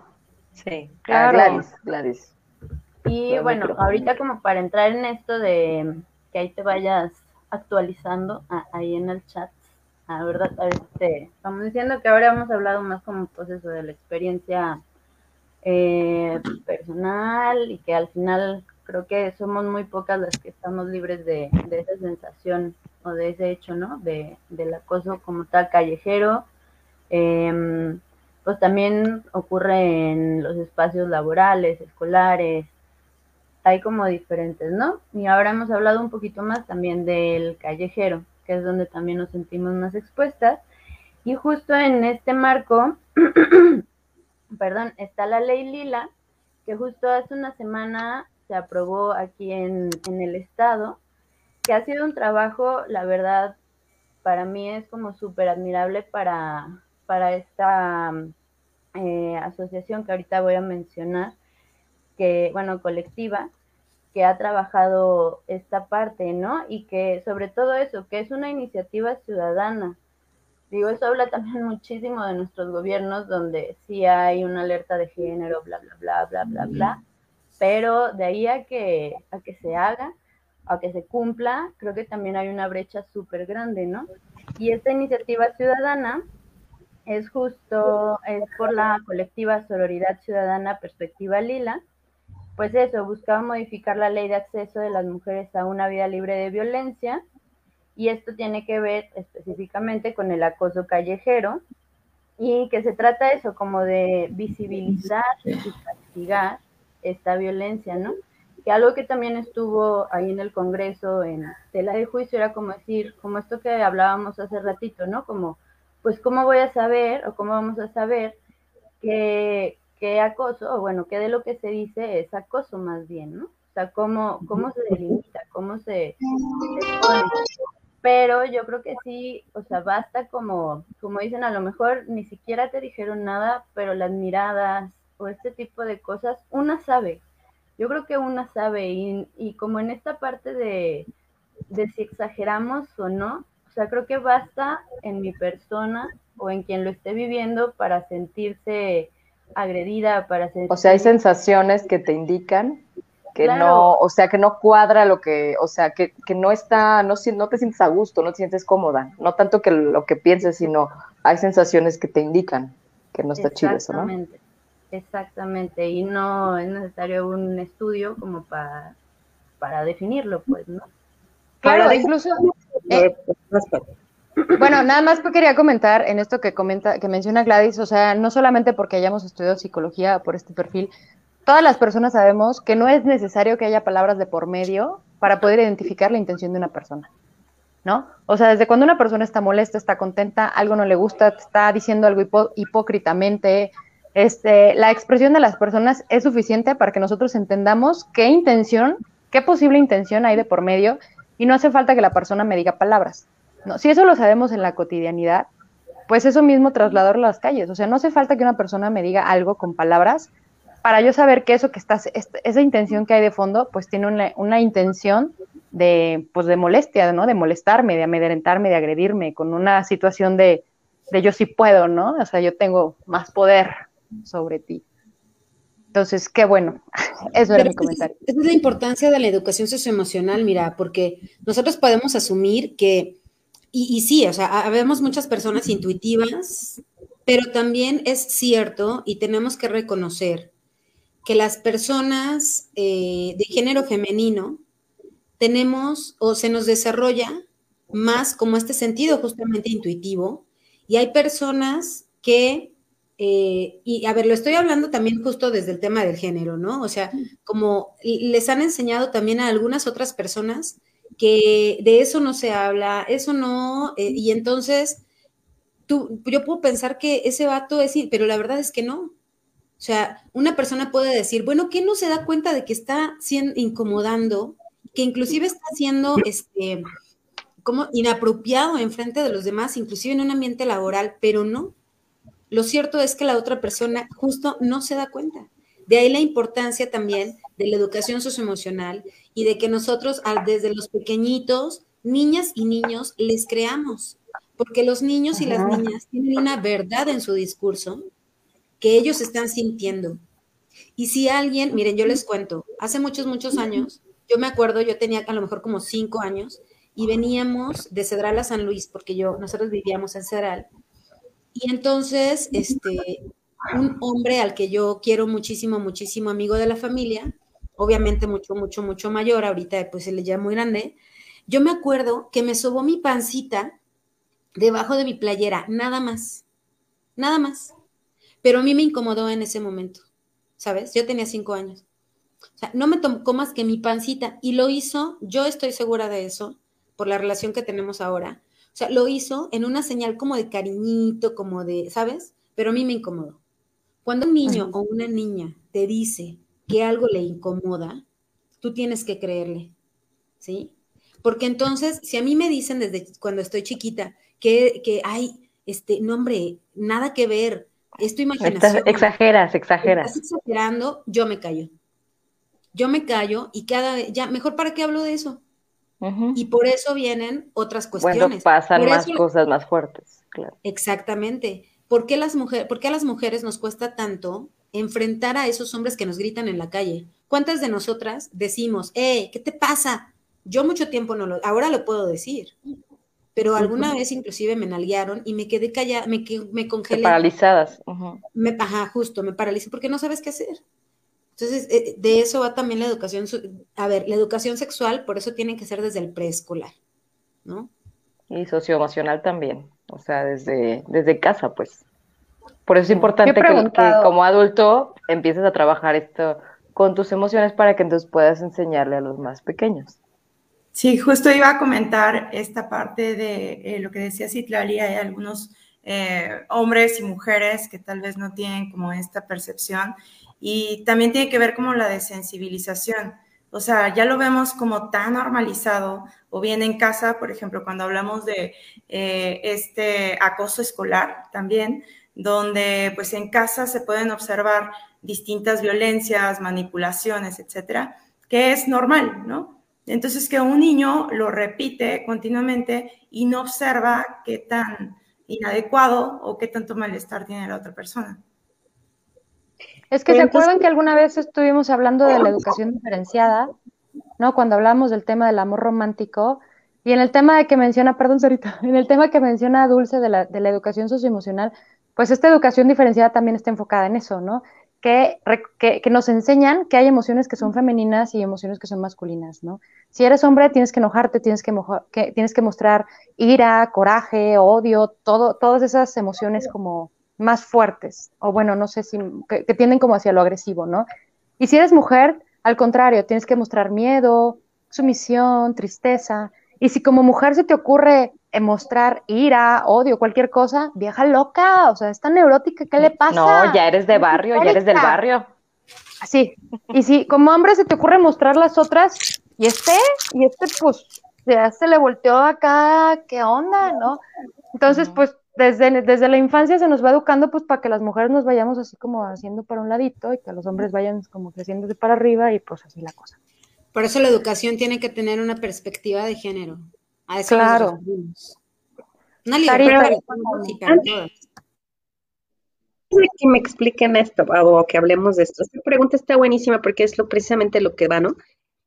Sí, ah, claro. Gladys, Gladys.
Y bueno, ahorita como para entrar en esto de que ahí te vayas actualizando ahí en el chat, la verdad, a este, estamos diciendo que ahora hemos hablado más como pues eso de la experiencia eh, personal y que al final creo que somos muy pocas las que estamos libres de, esa sensación o de ese hecho, ¿no? De, del acoso como tal callejero. Em, pues también ocurre en los espacios laborales, escolares, hay como diferentes, ¿no? Y ahora hemos hablado un poquito más también del callejero, que es donde también nos sentimos más expuestas. Y justo en este marco, [CLEARS THROAT] perdón, está la ley Lila, que justo hace una semana se aprobó aquí en, el estado, que ha sido un trabajo, la verdad, para mí es como súper admirable para, para esta eh, asociación que ahorita voy a mencionar, que, bueno, colectiva, que ha trabajado esta parte, ¿no? Y que sobre todo eso, que es una iniciativa ciudadana. Digo, eso habla también [LAUGHS] muchísimo de nuestros gobiernos, donde sí hay una alerta de género, bla, bla, bla, bla, bla, bla, pero de ahí a que, a que se haga, a que se cumpla, creo que también hay una brecha súper grande, ¿no? Y esta iniciativa ciudadana es justo, es por la colectiva Sororidad Ciudadana Perspectiva Lila, pues eso, buscaba modificar la ley de acceso de las mujeres a una vida libre de violencia y esto tiene que ver específicamente con el acoso callejero y que se trata eso como de visibilizar y castigar esta violencia, ¿no? Que algo que también estuvo ahí en el Congreso en tela de juicio era como decir, como esto que hablábamos hace ratito, ¿no? Como, pues, ¿cómo voy a saber o cómo vamos a saber que, que acoso, o bueno, que de lo que se dice es acoso más bien, ¿no? O sea, cómo, cómo se delimita, cómo se, pero yo creo que sí, o sea, basta como, como dicen, a lo mejor ni siquiera te dijeron nada, pero las miradas o este tipo de cosas, una sabe. Yo creo que una sabe y, y como en esta parte de, de si exageramos o no, o sea, creo que basta en mi persona o en quien lo esté viviendo para sentirse agredida, para sentirse...
O sea, hay sensaciones que te indican que no, o sea, que no cuadra lo que, o sea, que, que no está, no, no te sientes a gusto, no te sientes cómoda, no tanto que lo que pienses, sino hay sensaciones que te indican que no está chido eso, ¿no?
Exactamente, exactamente, y no es necesario un estudio como para, para definirlo, pues, ¿no?
Claro, incluso... Eh, [CLEARS THROAT] bueno, nada más quería comentar en esto que comenta, que menciona Gladys, o sea, no solamente porque hayamos estudiado psicología por este perfil, todas las personas sabemos que no es necesario que haya palabras de por medio para poder identificar la intención de una persona, ¿no? O sea, desde cuando una persona está molesta, está contenta, algo no le gusta, está diciendo algo hipócritamente, este, la expresión de las personas es suficiente para que nosotros entendamos qué intención, qué posible intención hay de por medio y no hace falta que la persona me diga palabras. ¿no? Si eso lo sabemos en la cotidianidad, pues eso mismo trasladarlo a las calles. O sea, no hace falta que una persona me diga algo con palabras para yo saber que eso que estás, esa intención que hay de fondo, pues tiene una, intención de, pues de molestia, ¿no? De molestarme, de amedrentarme, de agredirme, con una situación de, de yo sí puedo, ¿no? O sea, yo tengo más poder sobre ti. Entonces, qué bueno. [LAUGHS] Eso era mi comentario.
Esa es la importancia de la educación socioemocional, mira, porque nosotros podemos asumir que, y, y sí, o sea, habemos muchas personas intuitivas, pero también es cierto y tenemos que reconocer que las personas eh, de género femenino tenemos o se nos desarrolla más como este sentido justamente intuitivo y hay personas que, eh, y a ver, lo estoy hablando también justo desde el tema del género, ¿no? O sea, como les han enseñado también a algunas otras personas que de eso no se habla, eso no, eh, y entonces tú, yo puedo pensar que ese vato es, pero la verdad es que no, o sea, una persona puede decir, bueno, ¿qué no se da cuenta de que está siendo incomodando, que inclusive está siendo este como inapropiado en frente de los demás, inclusive en un ambiente laboral, pero no. Lo cierto es que la otra persona justo no se da cuenta. De ahí la importancia también de la educación socioemocional y de que nosotros desde los pequeñitos, niñas y niños, les creamos, porque los niños y las niñas tienen una verdad en su discurso que ellos están sintiendo. Y si alguien, miren, yo les cuento, hace muchos, muchos años, yo me acuerdo, yo tenía a lo mejor como cinco años y veníamos de Cedral a San Luis, porque yo, nosotros vivíamos en Cedral. Y entonces, este, un hombre al que yo quiero muchísimo, muchísimo amigo de la familia, obviamente mucho, mucho, mucho mayor, ahorita pues se le llama muy grande, yo me acuerdo que me sobó mi pancita debajo de mi playera, nada más, nada más. Pero a mí me incomodó en ese momento, ¿sabes? Yo tenía cinco años. O sea, no me tocó más que mi pancita y lo hizo, yo estoy segura de eso, por la relación que tenemos ahora. O sea, lo hizo en una señal como de cariñito, como de, ¿sabes? Pero a mí me incomodó. Cuando un niño o una niña te dice que algo le incomoda, tú tienes que creerle, ¿sí? Porque entonces, si a mí me dicen desde cuando estoy chiquita que, que hay, este, no hombre, nada que ver, es tu imaginación.
exageras, exageras.
Estás exagerando, yo me callo. Yo me callo y cada vez, ya, mejor para qué hablo de eso. Y por eso vienen otras cuestiones. Bueno,
pasan más cosas más fuertes, claro.
Exactamente. ¿Por qué, las mujeres, ¿Por qué a las mujeres nos cuesta tanto enfrentar a esos hombres que nos gritan en la calle? ¿Cuántas de nosotras decimos, eh, ¿qué te pasa? Yo mucho tiempo no lo, ahora lo puedo decir, pero alguna vez inclusive me nalguearon y me quedé callada, me, me congelé.
paralizadas.
me, ajá, justo, me paralicé porque no sabes qué hacer. Entonces, eh, de eso va también la educación. A ver, la educación sexual, por eso tiene que ser desde el preescolar, ¿no?
Y socioemocional también, o sea, desde, desde casa, pues. Por eso es importante que, como adulto empieces a trabajar esto con tus emociones para que entonces puedas enseñarle a los más pequeños.
Sí, justo iba a comentar esta parte de eh, lo que decía Citlali, hay algunos eh, hombres y mujeres que tal vez no tienen como esta percepción y también tiene que ver como la desensibilización. O sea, ya lo vemos como tan normalizado, o bien en casa, por ejemplo, cuando hablamos de eh, este acoso escolar también, donde pues en casa se pueden observar distintas violencias, manipulaciones, etcétera, que es normal, ¿no? Entonces que un niño lo repite continuamente y no observa qué tan inadecuado o qué tanto malestar tiene la otra persona.
Es que se acuerdan que alguna vez estuvimos hablando de la educación diferenciada, ¿no? Cuando hablamos del tema del amor romántico y en el tema de que menciona, perdón, Sarita, [LAUGHS] en el tema que menciona Dulce de la, de la educación socioemocional, pues esta educación diferenciada también está enfocada en eso, ¿no? Que, que, que, nos enseñan que hay emociones que son femeninas y emociones que son masculinas, ¿no? Si eres hombre, tienes que enojarte, tienes que, que, tienes que mostrar ira, coraje, odio, todo, todas esas emociones como más fuertes, o bueno, no sé si, que, tienden como hacia lo agresivo, ¿no? Y si eres mujer, al contrario, tienes que mostrar miedo, sumisión, tristeza. Y si como mujer se te ocurre mostrar ira, odio, cualquier cosa, vieja loca, o sea, es tan neurótica, ¿qué le pasa?
No, ya eres de barrio, ya eres del barrio.
Así. Y si como hombre se te ocurre mostrar las otras, y este, y este, pues, ya se le volteó acá, ¿qué onda, no? Entonces, pues, desde, desde la infancia se nos va educando pues para que las mujeres nos vayamos así como haciendo para un ladito y que los hombres vayan como creciendo de para arriba y pues así la cosa.
Por eso la educación tiene que tener una perspectiva de género.
A eso claro.
Una libertad que me expliquen esto o que hablemos de esto. Esta pregunta está buenísima porque es lo, precisamente lo que va, ¿no?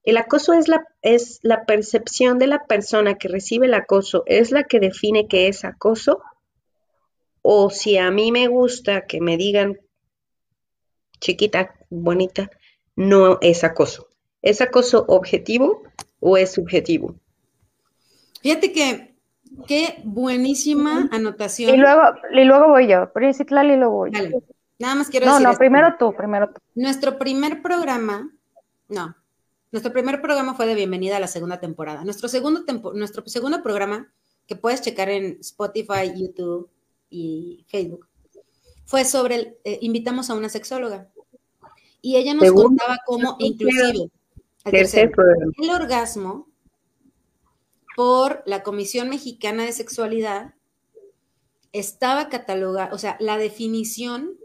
El acoso es la, es la percepción de la persona que recibe el acoso, es la que define que es acoso o si a mí me gusta que me digan chiquita, bonita, no es acoso. ¿Es acoso objetivo o es subjetivo?
Fíjate que qué buenísima anotación.
Y luego, y luego voy yo, Principal y luego voy yo.
Nada más quiero
no,
decir.
No, no, primero tú, primero tú.
Nuestro primer programa, no, nuestro primer programa fue de bienvenida a la segunda temporada. Nuestro segundo, nuestro segundo programa, que puedes checar en Spotify, YouTube, y Facebook, fue sobre, el, eh, invitamos a una sexóloga y ella nos contaba cómo inclusive el orgasmo por la Comisión Mexicana de Sexualidad estaba catalogada, o sea, la definición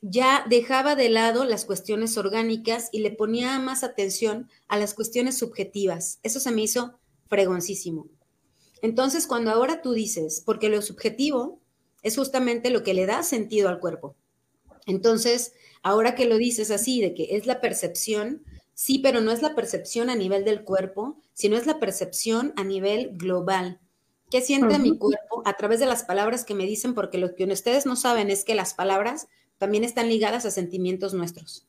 ya dejaba de lado las cuestiones orgánicas y le ponía más atención a las cuestiones subjetivas. Eso se me hizo fregoncísimo. Entonces, cuando ahora tú dices, porque lo subjetivo es justamente lo que le da sentido al cuerpo. Entonces, ahora que lo dices así, de que es la percepción, sí, pero no es la percepción a nivel del cuerpo, sino es la percepción a nivel global. ¿Qué siente mi cuerpo a través de las palabras que me dicen? Porque lo que ustedes no saben es que las palabras también están ligadas a sentimientos nuestros,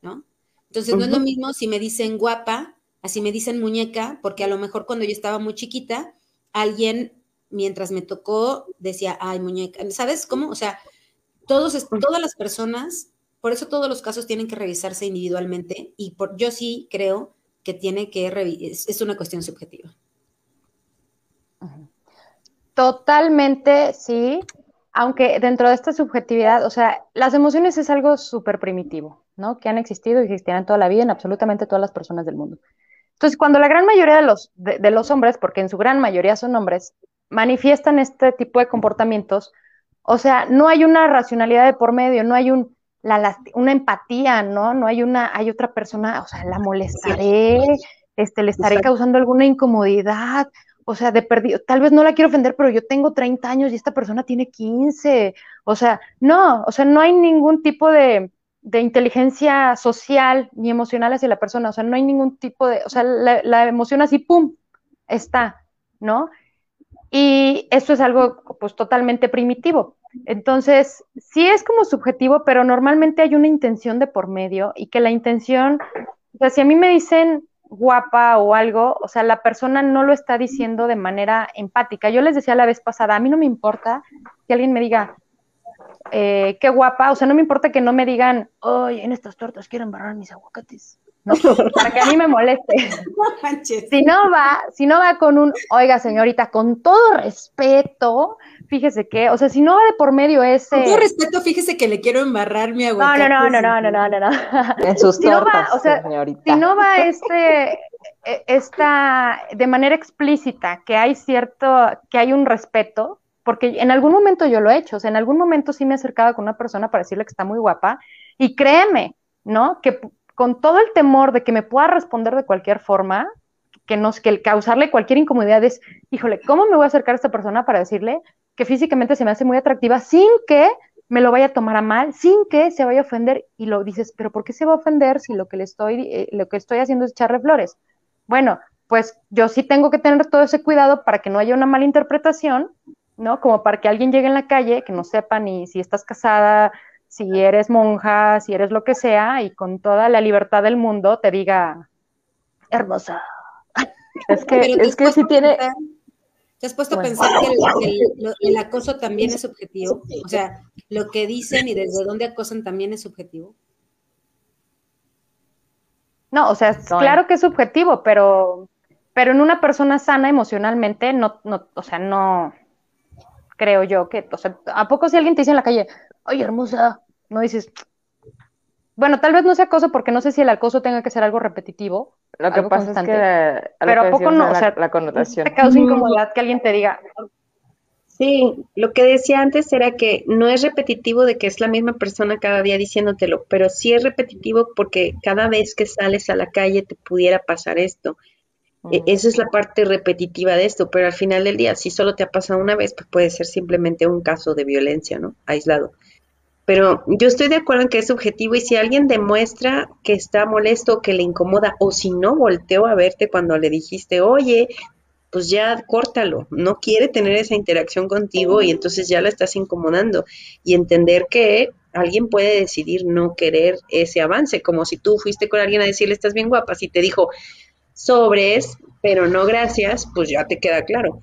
¿no? Entonces, no es lo mismo si me dicen guapa, así me dicen muñeca, porque a lo mejor cuando yo estaba muy chiquita, alguien mientras me tocó, decía, ay, muñeca, ¿sabes cómo? O sea, todos, todas las personas, por eso todos los casos tienen que revisarse individualmente y por, yo sí creo que tiene que es, es una cuestión subjetiva.
Totalmente, sí, aunque dentro de esta subjetividad, o sea, las emociones es algo súper primitivo, ¿no? Que han existido y existirán toda la vida en absolutamente todas las personas del mundo. Entonces, cuando la gran mayoría de los, de los hombres, porque en su gran mayoría son hombres, manifiestan este tipo de comportamientos, o sea, no hay una racionalidad de por medio, no hay un, la, una empatía, ¿no? No hay una, hay otra persona, o sea, la molestaré, este, le estaré causando alguna incomodidad, o sea, de perdido, tal vez no la quiero ofender, pero yo tengo 30 años y esta persona tiene 15, o sea, no, o sea, no hay ningún tipo de, de inteligencia social ni emocional hacia la persona, o sea, no hay ningún tipo de, o sea, la, la emoción así, ¡pum!, está, ¿no? Y eso es algo pues totalmente primitivo. Entonces, sí es como subjetivo, pero normalmente hay una intención de por medio y que la intención, o sea, si a mí me dicen guapa o algo, o sea, la persona no lo está diciendo de manera empática. Yo les decía la vez pasada, a mí no me importa que alguien me diga, eh, qué guapa, o sea, no me importa que no me digan, oye, en estas tortas quiero embarrar mis aguacates. No, para que a mí me moleste. [LAUGHS] si no va, si no va con un, oiga, señorita, con todo respeto, fíjese que, o sea, si no va de por medio ese.
Con todo respeto, fíjese que le quiero embarrar mi aguacate.
No, no, no, no, no, no, no, no.
En [LAUGHS] sus
si
tortas,
no va, o sea,
señorita.
Si no va este, e, esta, de manera explícita, que hay cierto, que hay un respeto, porque en algún momento yo lo he hecho, o sea, en algún momento sí me he acercado con una persona para decirle que está muy guapa, y créeme, ¿no? Que con todo el temor de que me pueda responder de cualquier forma, que, nos, que el causarle cualquier incomodidad es, híjole, ¿cómo me voy a acercar a esta persona para decirle que físicamente se me hace muy atractiva sin que me lo vaya a tomar a mal, sin que se vaya a ofender? Y lo dices, pero ¿por qué se va a ofender si lo que le estoy, eh, lo que estoy haciendo es echarle flores? Bueno, pues yo sí tengo que tener todo ese cuidado para que no haya una mala interpretación, ¿no? Como para que alguien llegue en la calle que no sepa ni si estás casada, si eres monja, si eres lo que sea, y con toda la libertad del mundo te diga, hermosa. [LAUGHS]
Es que, es que
a
tiene,
¿Te has puesto a pensar que el, [LAUGHS] acoso también es subjetivo? O sea, lo que dicen y desde dónde acosan también es subjetivo.
No, o sea, claro que es subjetivo, pero, pero en una persona sana emocionalmente, no, no, o sea, no creo yo que, o sea, ¿a poco si alguien te dice en la calle, oye, hermosa, no dices, bueno, tal vez no sea acoso porque no sé si el acoso tenga que ser algo repetitivo,
lo que
algo
pasa
constante.
es que la- a lo
Pero
que
¿a poco no?
era
O
la,
sea,
la connotación.
te causa incomodidad que alguien te diga,
Sí, lo que decía antes era que no es repetitivo de que es la misma persona cada día diciéndotelo, pero sí es repetitivo porque cada vez que sales a la calle te pudiera pasar esto. E-
Mm.
Esa es la parte repetitiva de esto, pero al final del día, si solo te ha pasado una vez, pues puede ser simplemente un caso de violencia, ¿no? Aislado. Pero yo estoy de acuerdo en que es subjetivo y si alguien demuestra que está molesto que le incomoda, o si no volteó a verte cuando le dijiste, oye, pues ya córtalo, no quiere tener esa interacción contigo y entonces ya la estás incomodando y entender que alguien puede decidir no querer ese avance, como si tú fuiste con alguien a decirle estás bien guapa, si te dijo sobres, pero no gracias, pues ya te queda claro.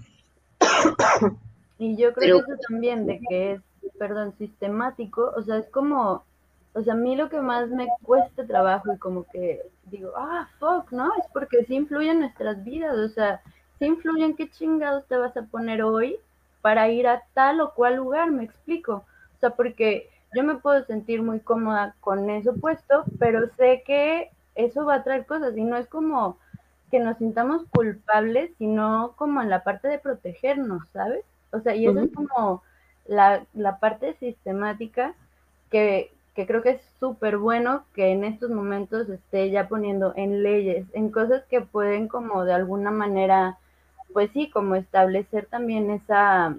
Y yo creo
Pero-
que eso también de que es, perdón, sistemático, o sea, es como, o sea, a mí lo que más me cuesta trabajo y como que digo, ah, fuck, ¿no? Es porque sí influye en nuestras vidas, o sea, sí influye en qué chingados te vas a poner hoy para ir a tal o cual lugar, me explico. O sea, porque yo me puedo sentir muy cómoda con eso puesto, pero sé que eso va a traer cosas y no es como que nos sintamos culpables, sino como en la parte de protegernos, ¿sabes? O sea, y eso es como la, la parte sistemática que, que creo que es súper bueno que en estos momentos esté ya poniendo en leyes, en cosas que pueden como de alguna manera, pues sí, como establecer también esa,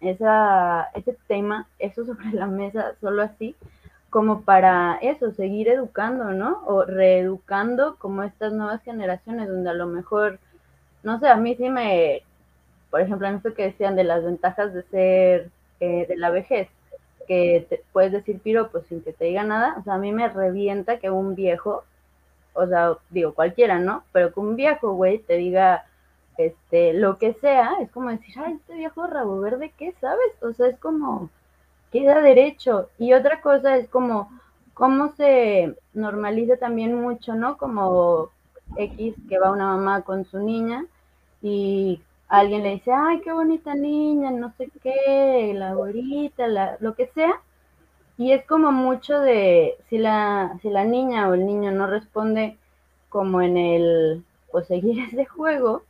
esa, ese tema, eso [LAUGHS] sobre la mesa, solo así, como para eso, seguir educando, ¿no? O reeducando como estas nuevas generaciones, donde a lo mejor, no sé, a mí sí me, por ejemplo, en esto que decían de las ventajas de ser, eh, de la vejez, que te puedes decir piropos sin que te diga nada, o sea, a mí me revienta que un viejo, o sea, digo cualquiera, ¿no? Pero que un viejo, güey, te diga, este, lo que sea, es como decir, ay, este viejo rabo verde, ¿qué sabes? O sea, es como, queda derecho. Y otra cosa es como, cómo se normaliza también mucho, ¿no? Como X que va una mamá con su niña y alguien le dice, ay, qué bonita niña, no sé qué, la abuelita, la, lo que sea. Y es como mucho de, si la, si la niña o el niño no responde como en el, pues seguir [LAUGHS] ese juego,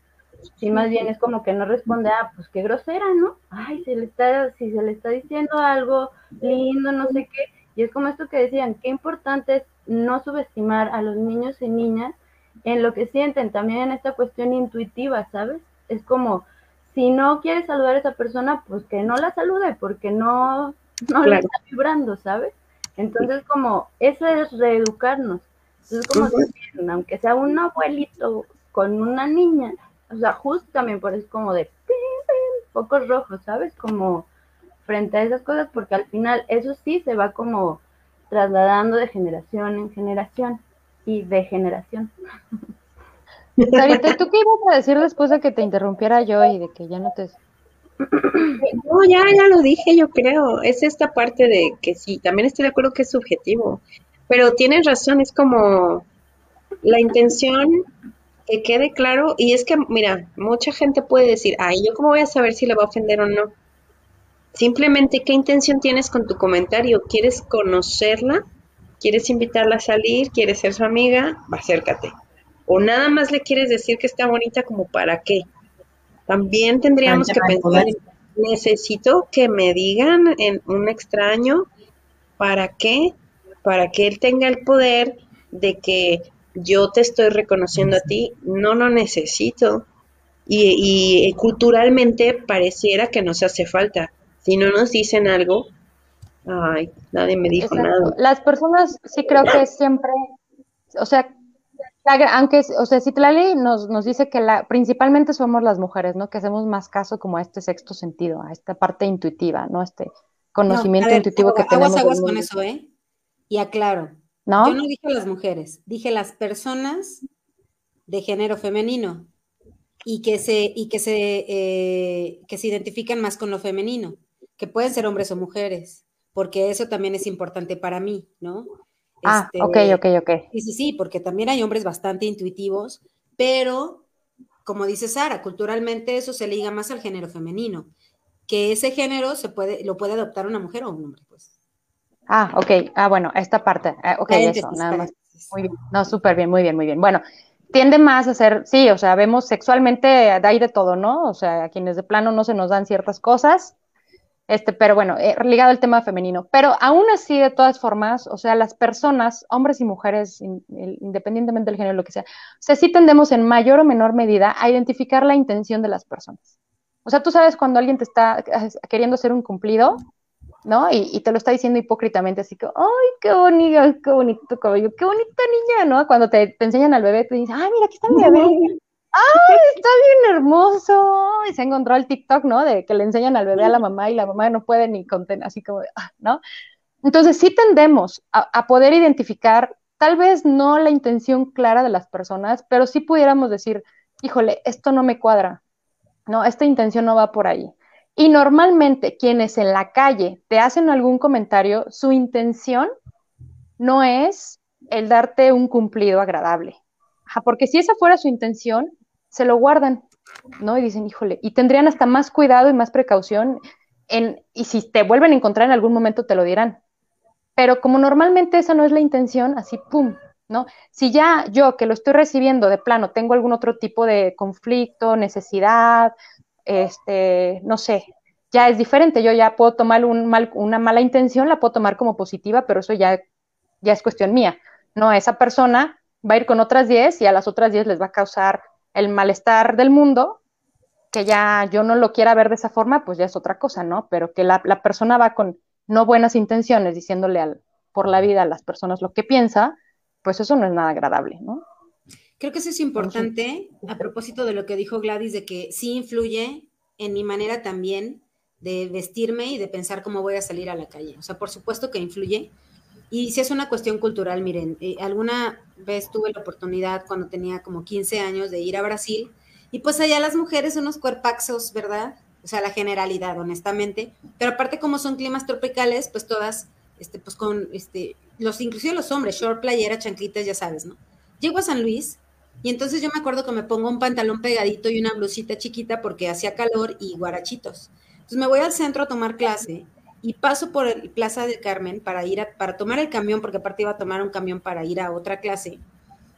si más bien es como que no responde, ah, pues qué grosera, ¿no? Ay, se le está, si se le está diciendo algo lindo, no sé qué. Y es como esto que decían, qué importante es no subestimar a los niños y niñas en lo que sienten, también en esta cuestión intuitiva, ¿sabes? Es como, si no quiere saludar a esa persona, pues que no la salude, porque no, no le está vibrando, ¿sabes? Entonces, como, eso es reeducarnos. Entonces, como también, aunque sea un abuelito con una niña, o sea, justo también por eso es como de, "Pi, pi, focos rojos, ¿sabes? Como frente a esas cosas, porque al final eso sí se va como trasladando de generación en generación y de generación. [LAUGHS]
Sarita, ¿tú qué ibas a decir después de que te interrumpiera yo y de que ya no te...
No, ya, ya lo dije, yo creo. Es esta parte de que sí, también estoy de acuerdo que es subjetivo, pero tienes razón, es como la intención que quede claro, y es que, mira, mucha gente puede decir, ay, ¿yo cómo voy a saber si le va a ofender o no? Simplemente, ¿qué intención tienes con tu comentario? ¿Quieres conocerla? ¿Quieres invitarla a salir? ¿Quieres ser su amiga? Acércate. O nada más le quieres decir que está bonita como para qué. También tendríamos que pensar, necesito que me digan en un extraño para qué, para que él tenga el poder de que yo te estoy reconociendo a ti, no lo necesito. Y, y, culturalmente pareciera que nos hace falta. Si no nos dicen algo, ay, nadie me dijo nada.
Las personas sí creo que siempre, o sea, aunque, o sea, Citlali nos, nos dice que la, principalmente somos las mujeres, ¿no? Que hacemos más caso como a este sexto sentido, a esta parte intuitiva, ¿no? Este conocimiento intuitivo que tenemos.
Aguas, aguas con eso, ¿eh? Y aclaro, ¿No? Yo no dije las mujeres, dije las personas de género femenino y que se, y que se, eh, que se identifican más con lo femenino, que pueden ser hombres o mujeres, porque eso también es importante para mí, ¿no?
Ah, ok,
este,
ok, ok.
Sí, sí, sí, porque también hay hombres bastante intuitivos, pero como dice Sara, culturalmente eso se liga más al género femenino, que ese género se puede, lo puede adoptar una mujer o un hombre, pues.
Ah, ok. Ah, bueno, esta parte. Ah, ok, eso, nada más. Muy bien. No, súper bien, muy bien, muy bien. Bueno, tiende más a ser, sí, o sea, vemos sexualmente, de de todo, ¿no? O sea, a quienes de plano no se nos dan ciertas cosas. Este, pero bueno, eh, ligado al tema femenino. Pero aún así, de todas formas, o sea, las personas, hombres y mujeres, independientemente del género, lo que sea, o sea, sí tendemos en mayor o menor medida a identificar la intención de las personas. O sea, tú sabes cuando alguien te está eh, queriendo hacer un cumplido, ¿no? Y, te lo está diciendo hipócritamente, así que, ay, qué bonito, qué bonito cabello, qué bonita niña, ¿no? Cuando te, enseñan al bebé, te dicen, ay, mira, aquí está mi bebé. ¡Ay, está bien hermoso! Y se encontró el TikTok, ¿no? De que le enseñan al bebé a la mamá y la mamá no puede ni contener, así como, ah, ¿no? Entonces sí tendemos a, a poder identificar, tal vez no la intención clara de las personas, pero sí pudiéramos decir, híjole, esto no me cuadra, ¿no? Esta intención no va por ahí. Y normalmente quienes en la calle te hacen algún comentario, su intención no es el darte un cumplido agradable. porque si esa fuera su intención, se lo guardan, ¿no? Y dicen, híjole, y tendrían hasta más cuidado y más precaución en, y si te vuelven a encontrar en algún momento te lo dirán. Pero como normalmente esa no es la intención, así, ¡pum! ¿No? Si ya yo que lo estoy recibiendo de plano tengo algún otro tipo de conflicto, necesidad, este, no sé, ya es diferente. Yo ya puedo tomar una mala intención, la puedo tomar como positiva, pero eso ya, ya es cuestión mía. No, esa persona va a ir con otras 10 y a las otras 10 les va a causar el malestar del mundo, que ya yo no lo quiera ver de esa forma, pues ya es otra cosa, ¿no? Pero que la, la persona va con no buenas intenciones, diciéndole al, por la vida a las personas lo que piensa, pues eso no es nada agradable, ¿no?
Creo que eso es importante a propósito de lo que dijo Gladys, de que sí influye en mi manera también de vestirme y de pensar cómo voy a salir a la calle. O sea, por supuesto que influye. Y si es una cuestión cultural, miren, eh, alguna vez tuve la oportunidad cuando tenía como 15 años de ir a Brasil y pues allá las mujeres son unos cuerpaxos, ¿verdad? O sea, la generalidad, honestamente. Pero aparte como son climas tropicales, pues todas, este, pues con, este, los, inclusive los hombres, short, playera, chanclitas, ya sabes, ¿no? Llego a San Luis y entonces yo me acuerdo que me pongo un pantalón pegadito y una blusita chiquita porque hacía calor y guarachitos. Entonces me voy al centro a tomar clase y paso por el Plaza del Carmen para ir a, para tomar el camión, porque aparte iba a tomar un camión para ir a otra clase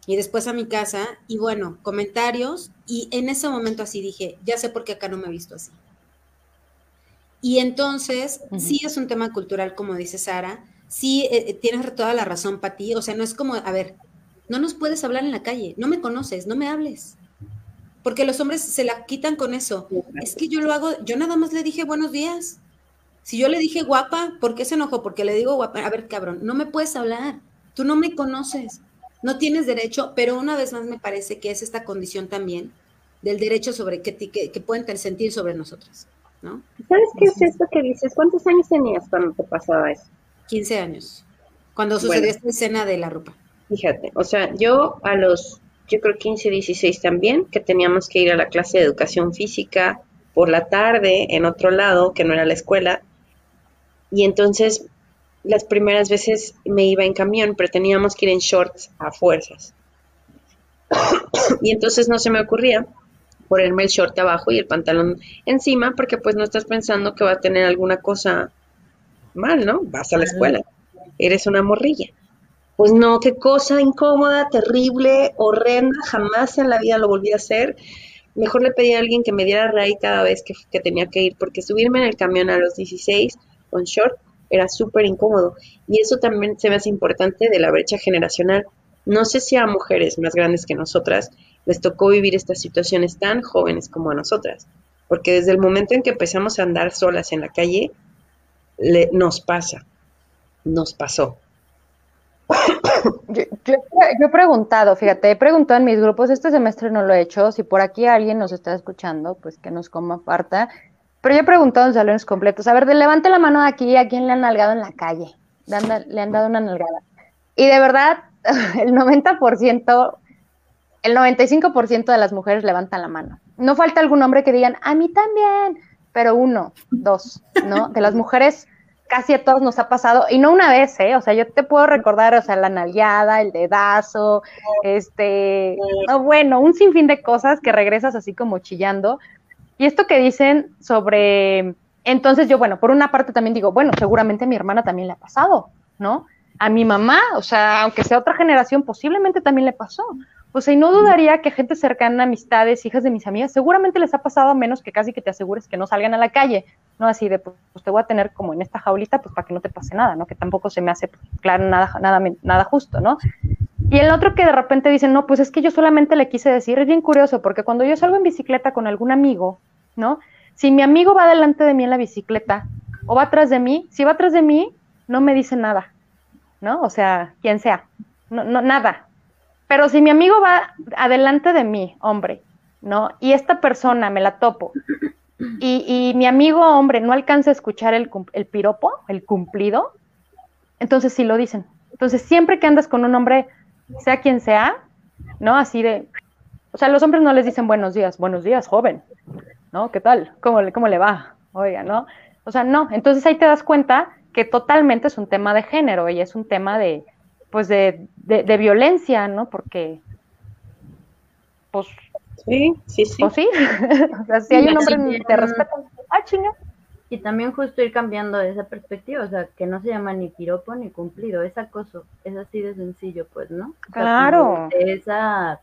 y después a mi casa y bueno, comentarios y en ese momento así dije, ya sé por qué acá no me he visto así. Y entonces, sí es un tema cultural, como dice Sara, sí eh, eh, tienes toda la razón, Pati, o sea, no es como, a ver, no nos puedes hablar en la calle, no me conoces, no me hables. Porque los hombres se la quitan con eso. Es que yo lo hago, yo nada más le dije buenos días. Si yo le dije guapa, ¿por qué se enojó? Porque le digo guapa. A ver, cabrón, no me puedes hablar. Tú no me conoces. No tienes derecho, pero una vez más me parece que es esta condición también del derecho sobre que, que, que pueden sentir sobre nosotros. ¿no?
¿Sabes qué es esto que dices? ¿Cuántos años tenías cuando te pasaba eso?
15 años, cuando sucedió esta escena de la ropa.
Fíjate, o sea, yo a los, yo creo 15, 16 también, que teníamos que ir a la clase de educación física por la tarde en otro lado, que no era la escuela, y entonces las primeras veces me iba en camión, pero teníamos que ir en shorts a fuerzas. [COUGHS] y entonces no se me ocurría ponerme el short abajo y el pantalón encima, porque pues no estás pensando que va a tener alguna cosa mal, ¿no? Vas a la escuela, eres una morrilla. Pues no, qué cosa incómoda, terrible, horrenda, jamás en la vida lo volví a hacer. Mejor le pedí a alguien que me diera ray cada vez que, que tenía que ir, porque subirme en el camión a los 16 con short era súper incómodo. Y eso también se me hace importante de la brecha generacional. No sé si a mujeres más grandes que nosotras les tocó vivir estas situaciones tan jóvenes como a nosotras, porque desde el momento en que empezamos a andar solas en la calle, le, nos pasa, nos pasó. [COUGHS]
Yo, he preguntado, fíjate, he preguntado en mis grupos, este semestre no lo he hecho, si por aquí alguien nos está escuchando, pues que nos comparta, pero yo he preguntado en salones completos, a ver, de, levante la mano aquí a quién le han nalgado en la calle, le han, le han dado una nalgada. Y de verdad, [LAUGHS] el 90%, el 95% de las mujeres levantan la mano. No falta algún hombre que digan, a mí también, pero uno, dos, ¿no? De las mujeres casi a todos nos ha pasado, y no una vez, ¿eh? O sea, yo te puedo recordar, o sea, la nalgada, el dedazo, este, no, bueno, un sinfín de cosas que regresas así como chillando. Y esto que dicen sobre, entonces yo, bueno, por una parte también digo, bueno, seguramente a mi hermana también le ha pasado, ¿no? A mi mamá, o sea, aunque sea otra generación, posiblemente también le pasó. O sea, y no dudaría que gente cercana, amistades, hijas de mis amigas, seguramente les ha pasado a menos que casi que te asegures que no salgan a la calle, ¿no? Así de, pues, pues te voy a tener como en esta jaulita, pues para que no te pase nada, ¿no? Que tampoco se me hace pues, claro nada, nada, nada justo, ¿no? Y el otro que de repente dicen, no, pues es que yo solamente le quise decir, es bien curioso, porque cuando yo salgo en bicicleta con algún amigo, ¿no? Si mi amigo va delante de mí en la bicicleta o va atrás de mí, si va atrás de mí, no me dice nada, ¿no? O sea, quien sea, no, no, nada, pero si mi amigo va adelante de mí, hombre, ¿no? Y esta persona me la topo, y, mi amigo hombre no alcanza a escuchar el, el piropo, el cumplido, entonces sí lo dicen. Entonces, siempre que andas con un hombre, sea quien sea, ¿no? Así de, o sea, los hombres no les dicen buenos días, buenos días, joven, ¿no? ¿Qué tal? ¿Cómo le, cómo le va? Oiga, ¿no? O sea, no. Entonces ahí te das cuenta que totalmente es un tema de género y es un tema de, pues de, de, violencia, ¿no? Porque, pues,
sí, sí, sí.
Pues sí, [LAUGHS] o sea, si hay un hombre que te respeta, ah, chinga.
Y también justo ir cambiando esa perspectiva, o sea, que no se llama ni piropo ni cumplido, es acoso, es así de sencillo, pues, ¿no?
claro.
esa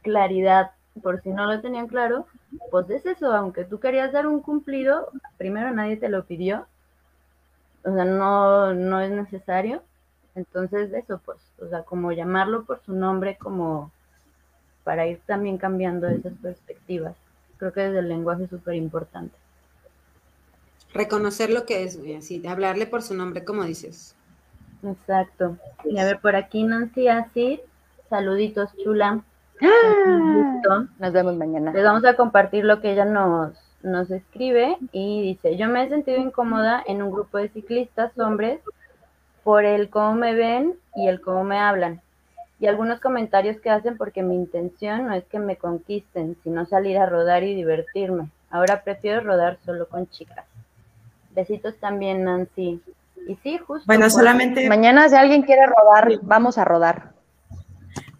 claridad, por si no lo tenían claro, pues es eso, aunque tú querías dar un cumplido, primero nadie te lo pidió, o sea, no, no es necesario, entonces, eso, pues, o sea, como llamarlo por su nombre, como para ir también cambiando esas perspectivas. Creo que desde el lenguaje es súper importante.
Reconocer lo que es, así, hablarle por su nombre, como dices.
Exacto. Y a ver, por aquí Nancy así, saluditos, chula. ¡Ah!
Nos vemos mañana.
Les vamos a compartir lo que ella nos, nos escribe y dice, yo me he sentido incómoda en un grupo de ciclistas hombres por el cómo me ven y el cómo me hablan. Y algunos comentarios que hacen porque mi intención no es que me conquisten, sino salir a rodar y divertirme. Ahora prefiero rodar solo con chicas. Besitos también, Nancy. Y sí, justo.
Bueno, solamente.
Mañana, si alguien quiere rodar, vamos a rodar.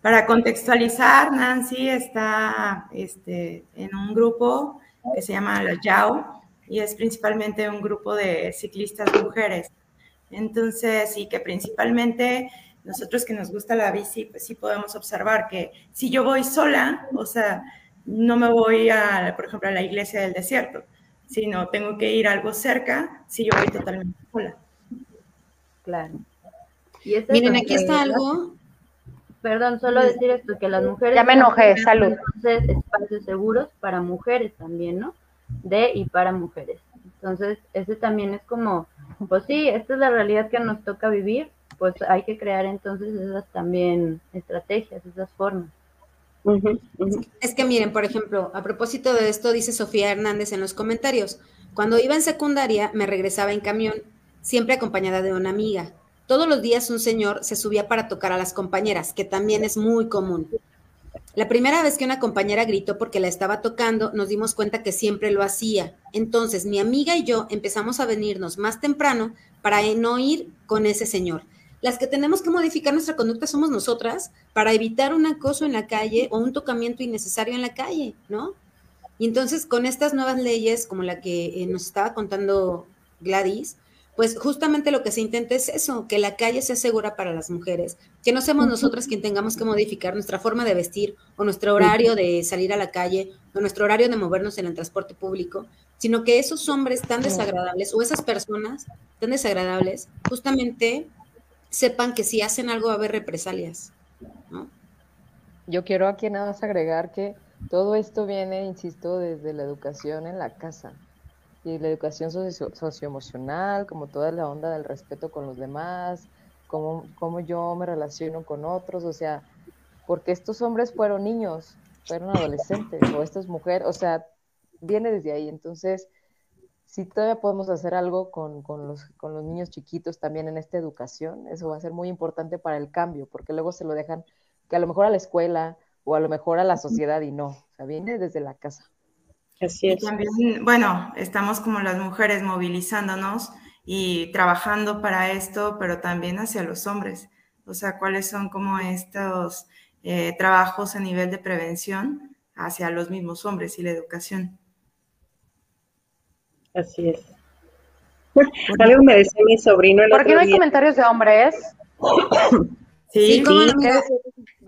Para contextualizar, Nancy está este, en un grupo que se llama La Yao y es principalmente un grupo de ciclistas mujeres. Entonces, y que principalmente nosotros que nos gusta la bici, pues sí podemos observar que si yo voy sola, o sea, no me voy a, por ejemplo, a la iglesia del desierto, sino tengo que ir algo cerca si yo voy totalmente sola.
Claro.
Miren, aquí está algo.
Perdón, solo decir esto, que las mujeres...
Ya me enojé, salud.
Entonces, espacios seguros para mujeres también, ¿no? De y para mujeres. Entonces, ese también es como pues sí, esta es la realidad que nos toca vivir, pues hay que crear entonces esas también estrategias, esas formas.
Es que miren, por ejemplo, a propósito de esto, dice Sofía Hernández en los comentarios, Cuando iba en secundaria me regresaba en camión, siempre acompañada de una amiga. Todos los días un señor se subía para tocar a las compañeras, que también es muy común. La primera vez que una compañera gritó porque la estaba tocando, nos dimos cuenta que siempre lo hacía. Entonces mi amiga y yo empezamos a venirnos más temprano para no ir con ese señor. Las que tenemos que modificar nuestra conducta somos nosotras para evitar un acoso en la calle o un tocamiento innecesario en la calle, ¿no? Y entonces con estas nuevas leyes, como la que eh, nos estaba contando Gladys, pues justamente lo que se intenta es eso, que la calle sea segura para las mujeres, que no seamos nosotras quien tengamos que modificar nuestra forma de vestir o nuestro horario de salir a la calle o nuestro horario de movernos en el transporte público, sino que esos hombres tan desagradables o esas personas tan desagradables justamente sepan que si hacen algo va a haber represalias.
Yo quiero aquí nada más agregar que todo esto viene, insisto, desde la educación en la casa y la educación socio socioemocional, como toda la onda del respeto con los demás, cómo, yo me relaciono con otros, o sea, porque estos hombres fueron niños, fueron adolescentes, o estas mujeres, o sea, viene desde ahí. Entonces, si todavía podemos hacer algo con, con, los, con los niños chiquitos también en esta educación, eso va a ser muy importante para el cambio, porque luego se lo dejan que a lo mejor a la escuela o a lo mejor a la sociedad y no, o sea, viene desde la casa.
Así es. Y también, bueno, estamos como las mujeres movilizándonos y trabajando para esto, pero también hacia los hombres. O sea, cuáles son como estos eh, trabajos a nivel de prevención hacia los mismos hombres y la educación.
Así es. Algo me decía mi sobrino el
¿Por qué no hay comentarios de hombres? [COUGHS]
Sí, sí,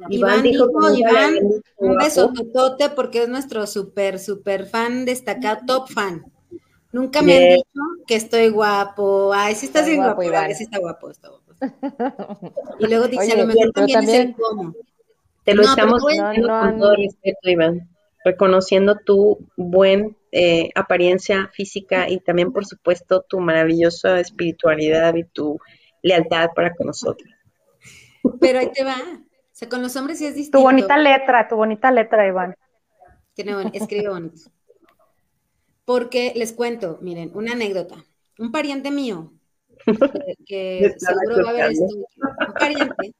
Iván dijo, Iván, un beso totote porque es nuestro súper, súper fan destacado, top fan. Nunca me han dicho que estoy guapo. Ay, sí estás bien guapo, Iván. Sí está guapo, está guapo. [LAUGHS] Y luego dice, a lo mejor también, es el cómo.
Te lo estamos diciendo con todo respeto, Iván. Reconociendo tu buen eh, apariencia física y también, por supuesto, tu maravillosa espiritualidad y tu lealtad para con nosotros.
Pero ahí te va. O sea, con los hombres sí es distinto.
Tu bonita letra, tu bonita letra, Iván.
Tiene, escribe bonito. Porque les cuento, miren, una anécdota. Un pariente mío, que, [LAUGHS] seguro va a ver esto, un pariente,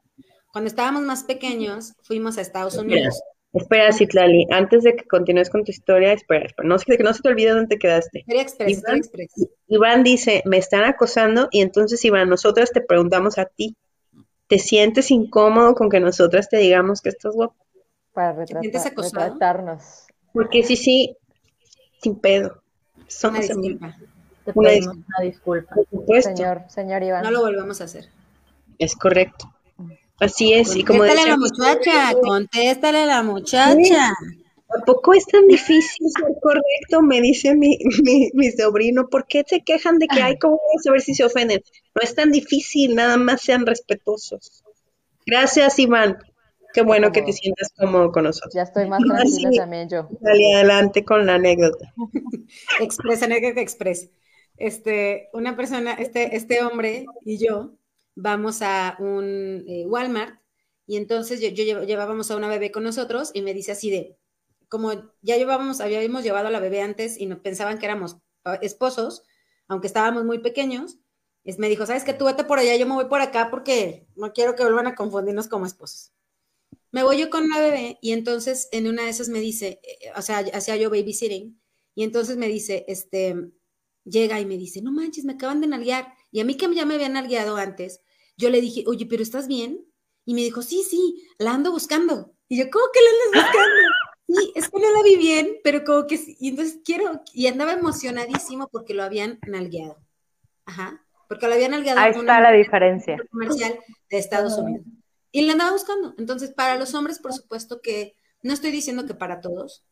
cuando estábamos más pequeños, fuimos a Estados Unidos.
Espera, Citlali, antes de que continúes con tu historia, espera, espera no, que no se te olvide dónde te quedaste.
Express, Iván, Express.
Iván dice, me están acosando y entonces Iván, nosotras te preguntamos a ti, ¿te sientes incómodo con que nosotras te digamos que estás guapo?
Para retratarnos.
Porque sí, sí, sin pedo.
Somos una disculpa.
Una, una disculpa.
Señor, señor Iván.
No lo volvamos a hacer.
Es correcto. Así es, y como
Contéstale a la muchacha, contéstale a la muchacha.
Tampoco es tan difícil ser correcto, me dice mi, mi, sobrino. ¿Por qué se quejan de que hay cómo saber si se ofenden? No es tan difícil, nada más sean respetuosos. Gracias, Iván. Qué bueno que te sientas cómodo con nosotros.
Ya estoy más tranquila también yo.
Dale adelante con la anécdota. [LAUGHS]
express, anécdota express. Este, una persona, este, este hombre y yo vamos a un eh, Walmart y entonces yo, llevábamos a una bebé con nosotros y me dice así de, como ya llevábamos, habíamos llevado a la bebé antes y nos pensaban que éramos ah, esposos, aunque estábamos muy pequeños, es, me dijo, ¿sabes qué? Tú vete por allá, yo me voy por acá porque no quiero que vuelvan a confundirnos como esposos. Me voy yo con la bebé y entonces en una de esas me dice, eh, o sea, hacía yo babysitting, y entonces me dice, este, llega y me dice, no manches, me acaban de nalguear. Y a mí que ya me habían nalgueado antes, yo le dije, oye, pero ¿estás bien? Y me dijo, sí, sí, la ando buscando. Y yo, ¿cómo que la andas buscando? Sí, es que no la vi bien, pero como que sí. Y entonces quiero, y andaba emocionadísimo porque lo habían nalgueado. Ajá, porque lo habían nalgueado.
Ahí está la diferencia.
Comercial de Estados Unidos. Y la andaba buscando. Entonces, para los hombres, por supuesto que no estoy diciendo que para todos,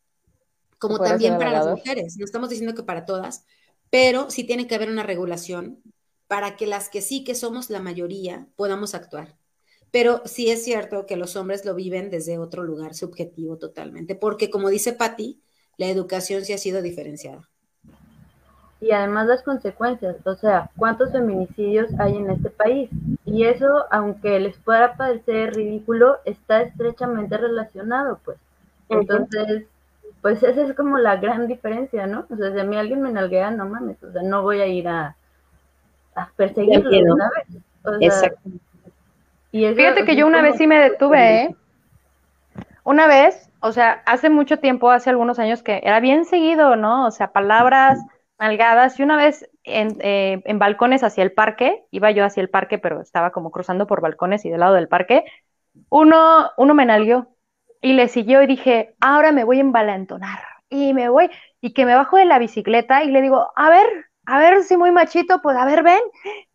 como también para las mujeres, no estamos diciendo que para todas, pero sí tiene que haber una regulación para que las que sí que somos la mayoría podamos actuar. Pero sí es cierto que los hombres lo viven desde otro lugar subjetivo totalmente, porque como dice Patti, la educación sí ha sido diferenciada.
Y además las consecuencias, o sea, ¿cuántos feminicidios hay en este país? Y eso, aunque les pueda parecer ridículo, está estrechamente relacionado, pues. Entonces, pues esa es como la gran diferencia, ¿no? O sea, si a mí alguien me nalguea, no mames, o sea, no voy a ir a, a perseguirlo, ¿sabes?
Exacto.
Y Fíjate que yo una vez sí me detuve, ¿eh? Una vez, o sea, hace mucho tiempo, hace algunos años que era bien seguido, ¿no? O sea, palabras nalgadas. Y una vez en, eh, en balcones hacia el parque, iba yo hacia el parque, pero estaba como cruzando por balcones y del lado del parque, uno, uno me nalgueó y le siguió y dije, ahora me voy a envalentonar y me voy y que me bajo de la bicicleta y le digo, a ver, a ver si muy machito, pues a ver, ven,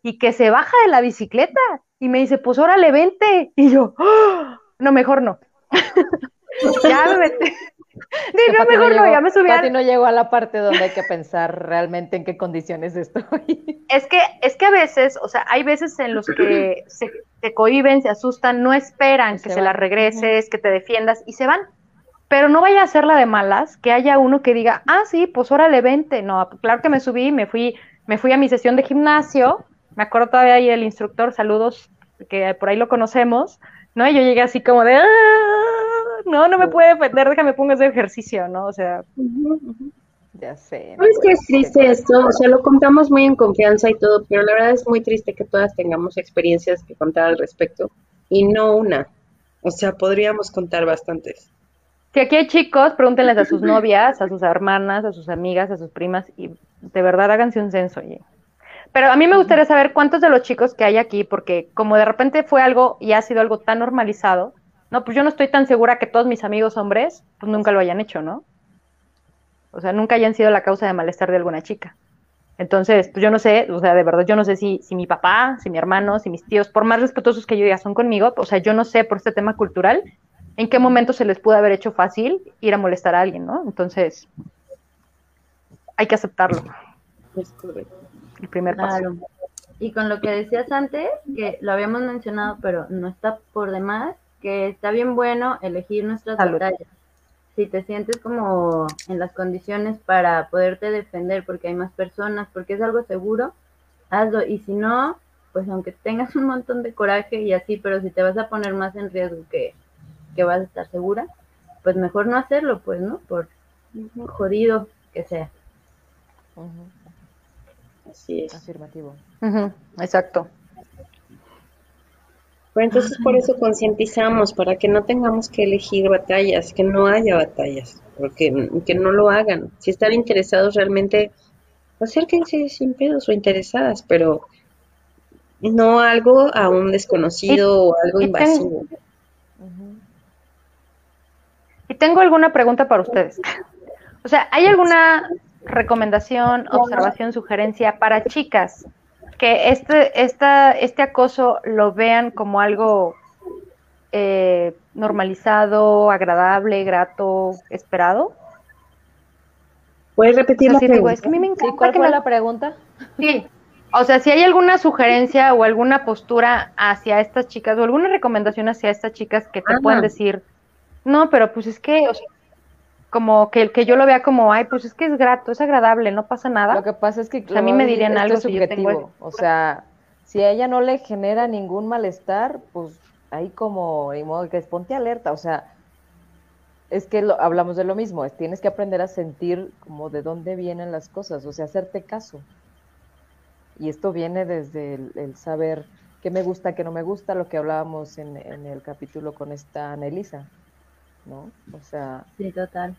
y que se baja de la bicicleta y me dice, pues órale, vente, y yo, ¡Oh! no, mejor no. [LAUGHS] ya me metí. [LAUGHS]
Digo, mejor no, ya me subí. Pati no llegó a la parte donde hay que pensar realmente en qué condiciones estoy. [LAUGHS]
Es que, es que a veces, o sea, hay veces en los que se, te cohiben, se asustan, no esperan que se, la regreses, que te defiendas y se van. Pero no vaya a ser la de malas, que haya uno que diga, ah, sí, pues órale, vente. No, claro que me subí, me fui, me fui a mi sesión de gimnasio, me acuerdo todavía ahí el instructor, saludos, que por ahí lo conocemos, ¿no? Y yo llegué así como de, ah, no, no me puede defender, déjame pongo ese ejercicio, ¿no? O sea,
ya sé. No es que es triste esto? O sea, lo contamos muy en confianza y todo, pero la verdad es muy triste que todas tengamos experiencias que contar al respecto y no una. O sea, podríamos contar bastantes.
Si aquí hay chicos, pregúntenles a sus [LAUGHS] novias, a sus hermanas, a sus amigas, a sus primas y de verdad háganse un censo. Oye. Pero a mí me gustaría saber cuántos de los chicos que hay aquí, porque como de repente fue algo y ha sido algo tan normalizado, no, pues yo no estoy tan segura que todos mis amigos hombres, pues nunca lo hayan hecho, ¿no? O sea, nunca hayan sido la causa de malestar de alguna chica. Entonces, pues yo no sé, o sea, de verdad, yo no sé si, si mi papá, si mi hermano, si mis tíos, por más respetuosos que yo ya son conmigo, o sea, yo no sé por este tema cultural en qué momento se les pudo haber hecho fácil ir a molestar a alguien, ¿no? Entonces, hay que aceptarlo. Es correcto. El primer paso.
Y con lo que decías antes, que lo habíamos mencionado, pero no está por demás, que está bien bueno elegir nuestras batallas si te sientes como en las condiciones para poderte defender porque hay más personas, porque es algo seguro, hazlo. Y si no, pues aunque tengas un montón de coraje y así, pero si te vas a poner más en riesgo que, que vas a estar segura, pues mejor no hacerlo, pues, ¿no? Por jodido que sea.
Así es. Afirmativo.
Exacto
entonces por eso concientizamos, para que no tengamos que elegir batallas, que no haya batallas, porque que no lo hagan. Si están interesados realmente, acérquense sin pedos o interesadas, pero no algo a un desconocido o algo invasivo.
Y tengo alguna pregunta para ustedes. [LAUGHS] O sea, ¿hay alguna recomendación, observación, sugerencia para chicas que este, esta, este acoso lo vean como algo eh, normalizado, agradable, grato, esperado?
¿Puedes repetir la pregunta?
es que a mí me encanta
¿Cuál fue la pregunta?
Sí, o sea, si hay alguna sugerencia o alguna postura hacia estas chicas o alguna recomendación hacia estas chicas que te pueden decir, no, pero pues es que, o sea, como que, que yo lo vea como, ay, pues es que es grato, es agradable, no pasa nada.
Lo que pasa es que a mí me dirían algo subjetivo, o sea, si a ella no le genera ningún malestar, pues ahí como, ni modo que es ponte alerta, o sea, es que lo, hablamos de lo mismo, es, tienes que aprender a sentir como de dónde vienen las cosas, o sea, hacerte caso. Y esto viene desde el, saber qué me gusta, qué no me gusta, lo que hablábamos en, en el capítulo con esta Anelisa. ¿No? O sea.
Sí, total.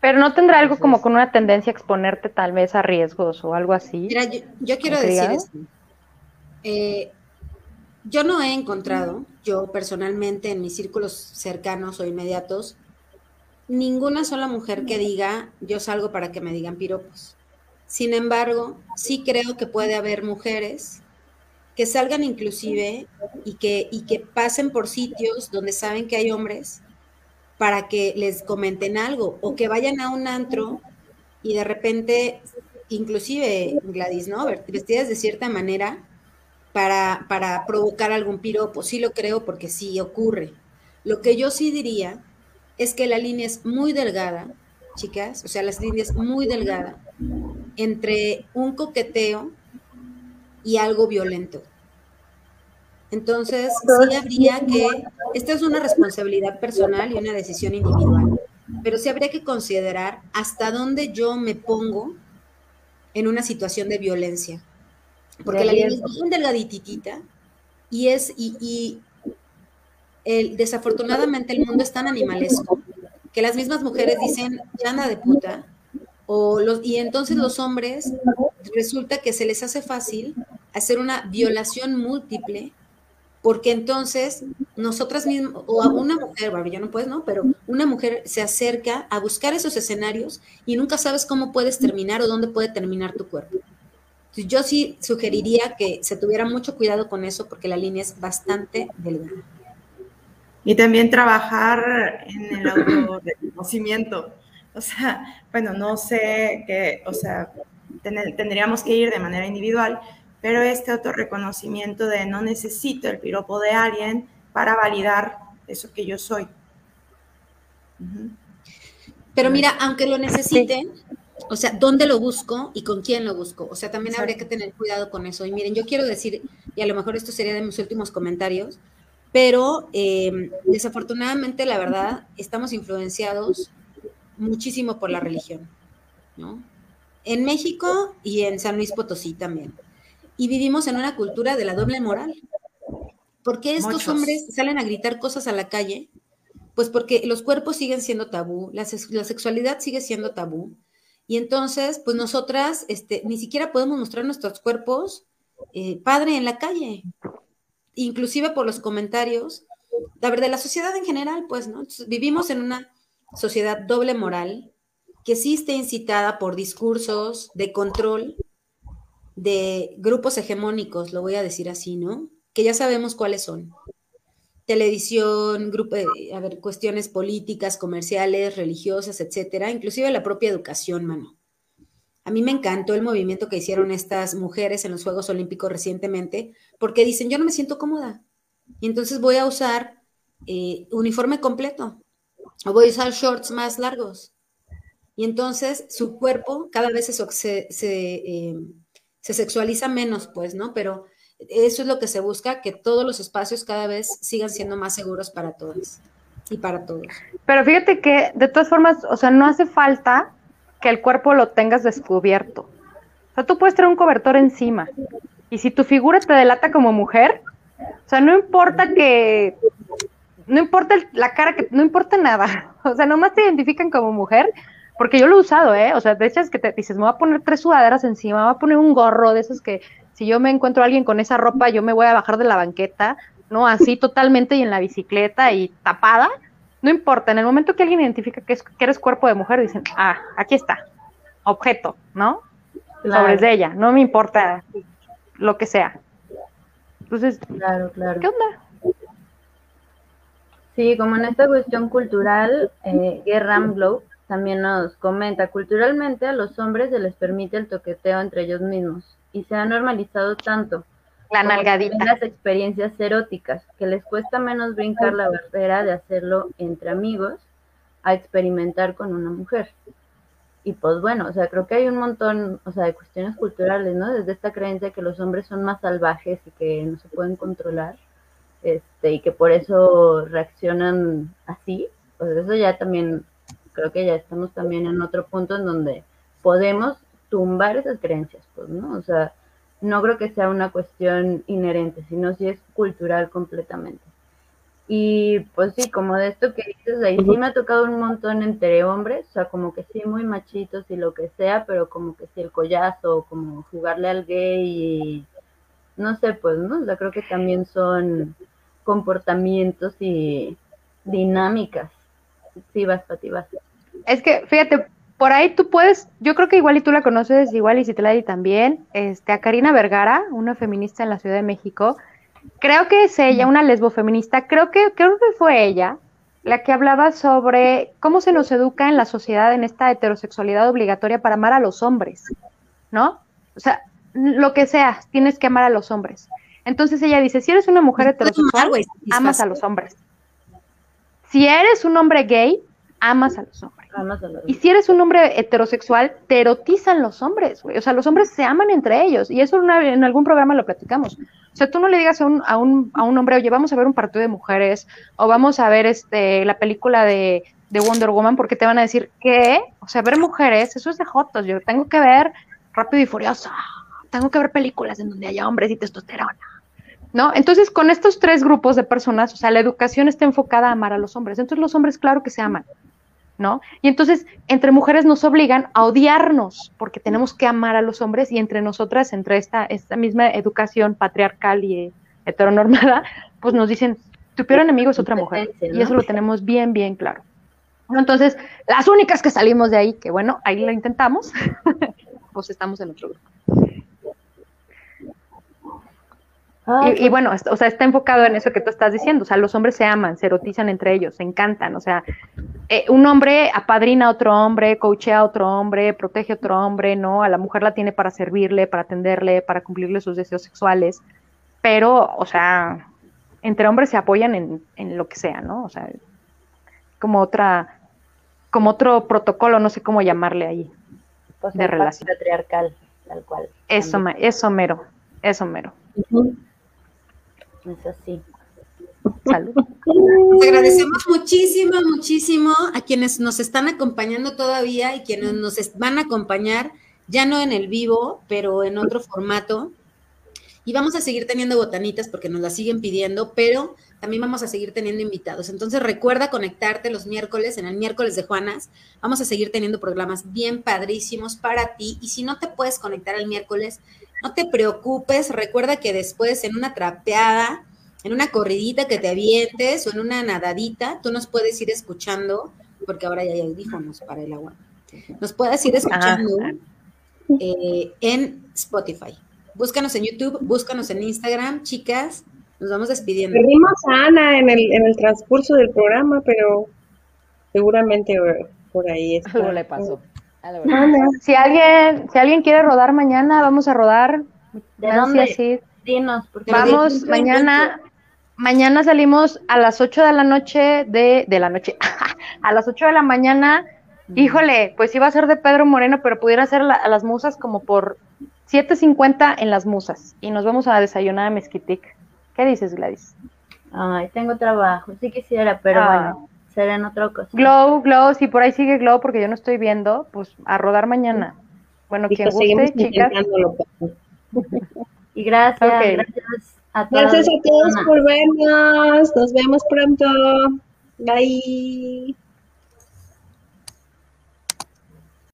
Pero no tendrá algo como con una tendencia a exponerte tal vez a riesgos o algo así.
Mira, yo, quiero decir esto. Eh, yo no he encontrado, yo personalmente en mis círculos cercanos o inmediatos, ninguna sola mujer que diga yo salgo para que me digan piropos. Sin embargo, sí creo que puede haber mujeres que salgan inclusive y que, y que pasen por sitios donde saben que hay hombres para que les comenten algo o que vayan a un antro y de repente, inclusive Gladys, ¿no? Vestidas de cierta manera para, para provocar algún piropo. Sí lo creo porque sí ocurre. Lo que yo sí diría es que la línea es muy delgada, chicas, o sea, la línea es muy delgada entre un coqueteo y algo violento. Entonces, sí habría que, esta es una responsabilidad personal y una decisión individual. pero sí habría que considerar hasta dónde yo me pongo en una situación de violencia. Porque la línea es bien delgaditita y es, y, y el, desafortunadamente el mundo es tan animalesco que las mismas mujeres dicen, ya anda de puta, o los, y entonces los hombres resulta que se les hace fácil hacer una violación múltiple porque entonces nosotras mismas, o a una mujer, ya no puedes, ¿no? Pero una mujer se acerca a buscar esos escenarios y nunca sabes cómo puedes terminar o dónde puede terminar tu cuerpo. Yo sí sugeriría que se tuviera mucho cuidado con eso porque la línea es bastante delgada.
Y también trabajar en el autorreconocimiento. O sea, bueno, no sé qué, o sea, tendríamos que ir de manera individual, pero este autorreconocimiento de no necesito el piropo de alguien para validar eso que yo soy.
Pero mira, aunque lo necesiten, o sea, ¿dónde lo busco y con quién lo busco? O sea, también habría que tener cuidado con eso. Y miren, yo quiero decir, y a lo mejor esto sería de mis últimos comentarios, pero eh, desafortunadamente, la verdad, estamos influenciados muchísimo por la religión, ¿no? En México y en San Luis Potosí también y vivimos en una cultura de la doble moral. ¿Por qué estos hombres salen a gritar cosas a la calle? Pues porque los cuerpos siguen siendo tabú, la, sexualidad sigue siendo tabú. Y entonces, pues nosotras este, ni siquiera podemos mostrar nuestros cuerpos eh, padre en la calle. Inclusive por los comentarios. La verdad, la sociedad en general, pues, ¿no? vivimos en una sociedad doble moral que sí está incitada por discursos de control de grupos hegemónicos, lo voy a decir así, ¿no? Que ya sabemos cuáles son. Televisión, grupo, a ver, cuestiones políticas, comerciales, religiosas, etcétera, inclusive la propia educación, mano. A mí me encantó el movimiento que hicieron estas mujeres en los Juegos Olímpicos recientemente, porque dicen, yo no me siento cómoda, y entonces voy a usar eh, uniforme completo, o voy a usar shorts más largos. Y entonces su cuerpo cada vez se, se, eh, se sexualiza menos, pues, ¿no? Pero eso es lo que se busca, que todos los espacios cada vez sigan siendo más seguros para todos y para todos.
Pero fíjate que, de todas formas, o sea, no hace falta que el cuerpo lo tengas descubierto. O sea, tú puedes tener un cobertor encima. Y si tu figura te delata como mujer, o sea, no importa que, no importa la cara, que no importa nada. [LAUGHS] O sea, nomás te identifican como mujer porque yo lo he usado, ¿eh? O sea, de hecho es que te dices, me voy a poner tres sudaderas encima, me voy a poner un gorro de esos que si yo me encuentro a alguien con esa ropa, yo me voy a bajar de la banqueta, ¿no? Así [LAUGHS] totalmente y en la bicicleta y tapada. No importa, en el momento que alguien identifica que, es, que eres cuerpo de mujer, dicen, ah, aquí está, objeto, ¿no? Sobre de ella, no me importa lo que sea. Entonces, claro, claro. ¿qué onda?
Sí, como en esta cuestión cultural, eh, Gerram Globe también nos comenta, culturalmente a los hombres se les permite el toqueteo entre ellos mismos y se ha normalizado tanto
la nalgadita.
las experiencias eróticas, que les cuesta menos brincar la barrera de hacerlo entre amigos a experimentar con una mujer. Y pues bueno, o sea, creo que hay un montón, o sea, de cuestiones culturales, ¿no? Desde esta creencia que los hombres son más salvajes y que no se pueden controlar, este, y que por eso reaccionan así, pues eso ya también creo que ya estamos también en otro punto en donde podemos tumbar esas creencias, pues, ¿no? O sea, no creo que sea una cuestión inherente, sino si es cultural completamente. Y pues sí, como de esto que dices, ahí sí me ha tocado un montón entre hombres, o sea, como que sí, muy machitos y lo que sea, pero como que sí, el collazo, como jugarle al gay y no sé, pues, ¿no? O sea, creo que también son comportamientos y dinámicas. Sí, vas, Pati, vas.
Es que, fíjate, por ahí tú puedes, yo creo que igual y tú la conoces, igual y si te la di también, este, a Karina Vergara, una feminista en la Ciudad de México. Creo que es ella, una lesbofeminista, creo que, creo que fue ella la que hablaba sobre cómo se nos educa en la sociedad en esta heterosexualidad obligatoria para amar a los hombres, ¿no? O sea, lo que sea, tienes que amar a los hombres. Entonces ella dice, si eres una mujer heterosexual, amas a los hombres. Si eres un hombre gay, amas a los hombres. Y si eres un hombre heterosexual, te erotizan los hombres, güey. O sea, los hombres se aman entre ellos. Y eso en algún programa lo platicamos. O sea, tú no le digas a un, a, un, a un hombre, oye, vamos a ver un partido de mujeres, o vamos a ver este la película de, de Wonder Woman porque te van a decir que, o sea, ver mujeres, eso es de jotos, yo tengo que ver Rápido y Furioso, tengo que ver películas en donde haya hombres y testosterona. ¿No? Entonces, con estos tres grupos de personas, o sea, la educación está enfocada a amar a los hombres. Entonces, los hombres, claro que se aman, ¿no? Y entonces, entre mujeres nos obligan a odiarnos, porque tenemos que amar a los hombres, y entre nosotras, entre esta, esta misma educación patriarcal y heteronormada, [LAUGHS] pues nos dicen, tu peor enemigo es otra mujer. Y eso lo tenemos bien, bien claro. Entonces, las únicas que salimos de ahí, que bueno, ahí lo intentamos, [LAUGHS] pues estamos en otro grupo. Y, pues bueno, o sea, está enfocado en eso que tú estás diciendo. O sea, los hombres se aman, se erotizan entre ellos, se encantan. O sea, eh, un hombre apadrina a otro hombre, coachea a otro hombre, protege a otro hombre, ¿no? A la mujer la tiene para servirle, para atenderle, para cumplirle sus deseos sexuales. Pero, o sea, entre hombres se apoyan en, en lo que sea, ¿no? O sea, como otra, como otro protocolo, no sé cómo llamarle ahí,
pues de relación. Patriarcal, tal cual.
Eso, eso mero, eso mero.
Es así.
Salud. agradecemos muchísimo, muchísimo a quienes nos están acompañando todavía y quienes nos van a acompañar, ya no en el vivo, pero en otro formato. Y vamos a seguir teniendo botanitas porque nos las siguen pidiendo, pero también vamos a seguir teniendo invitados. Entonces recuerda conectarte los miércoles, en el miércoles de Juanas. Vamos a seguir teniendo programas bien padrísimos para ti. Y si no te puedes conectar el miércoles, no te preocupes. Recuerda que después en una trapeada, en una corridita que te avientes o en una nadadita, tú nos puedes ir escuchando, porque ahora ya hay audífonos para el agua. Nos puedes ir escuchando eh, en Spotify. Búscanos en YouTube, búscanos en Instagram, chicas. Nos vamos despidiendo.
Perdimos a Ana en el, en el transcurso del programa, pero seguramente por ahí está.
Algo le pasó.
Si alguien, si alguien quiere rodar mañana, vamos a rodar.
¿De dónde? Dinos,
porque vamos mañana. Mañana salimos a las 8 de la noche de, de la noche, [LAUGHS] a las 8 de la mañana. Híjole, pues iba a ser de Pedro Moreno, pero pudiera ser a las musas como por 7.50 en las musas y nos vamos a desayunar a Mezquitic. ¿Qué dices, Gladys?
Ay, tengo trabajo, sí quisiera, pero ah. bueno, será en otra ocasión.
Glow, Glow, si por ahí sigue Glow porque yo no estoy viendo, pues a rodar mañana. Bueno, quien guste, chicas. [LAUGHS]
y gracias, gracias
a todos. Gracias a todos por vernos, nos vemos pronto. Bye.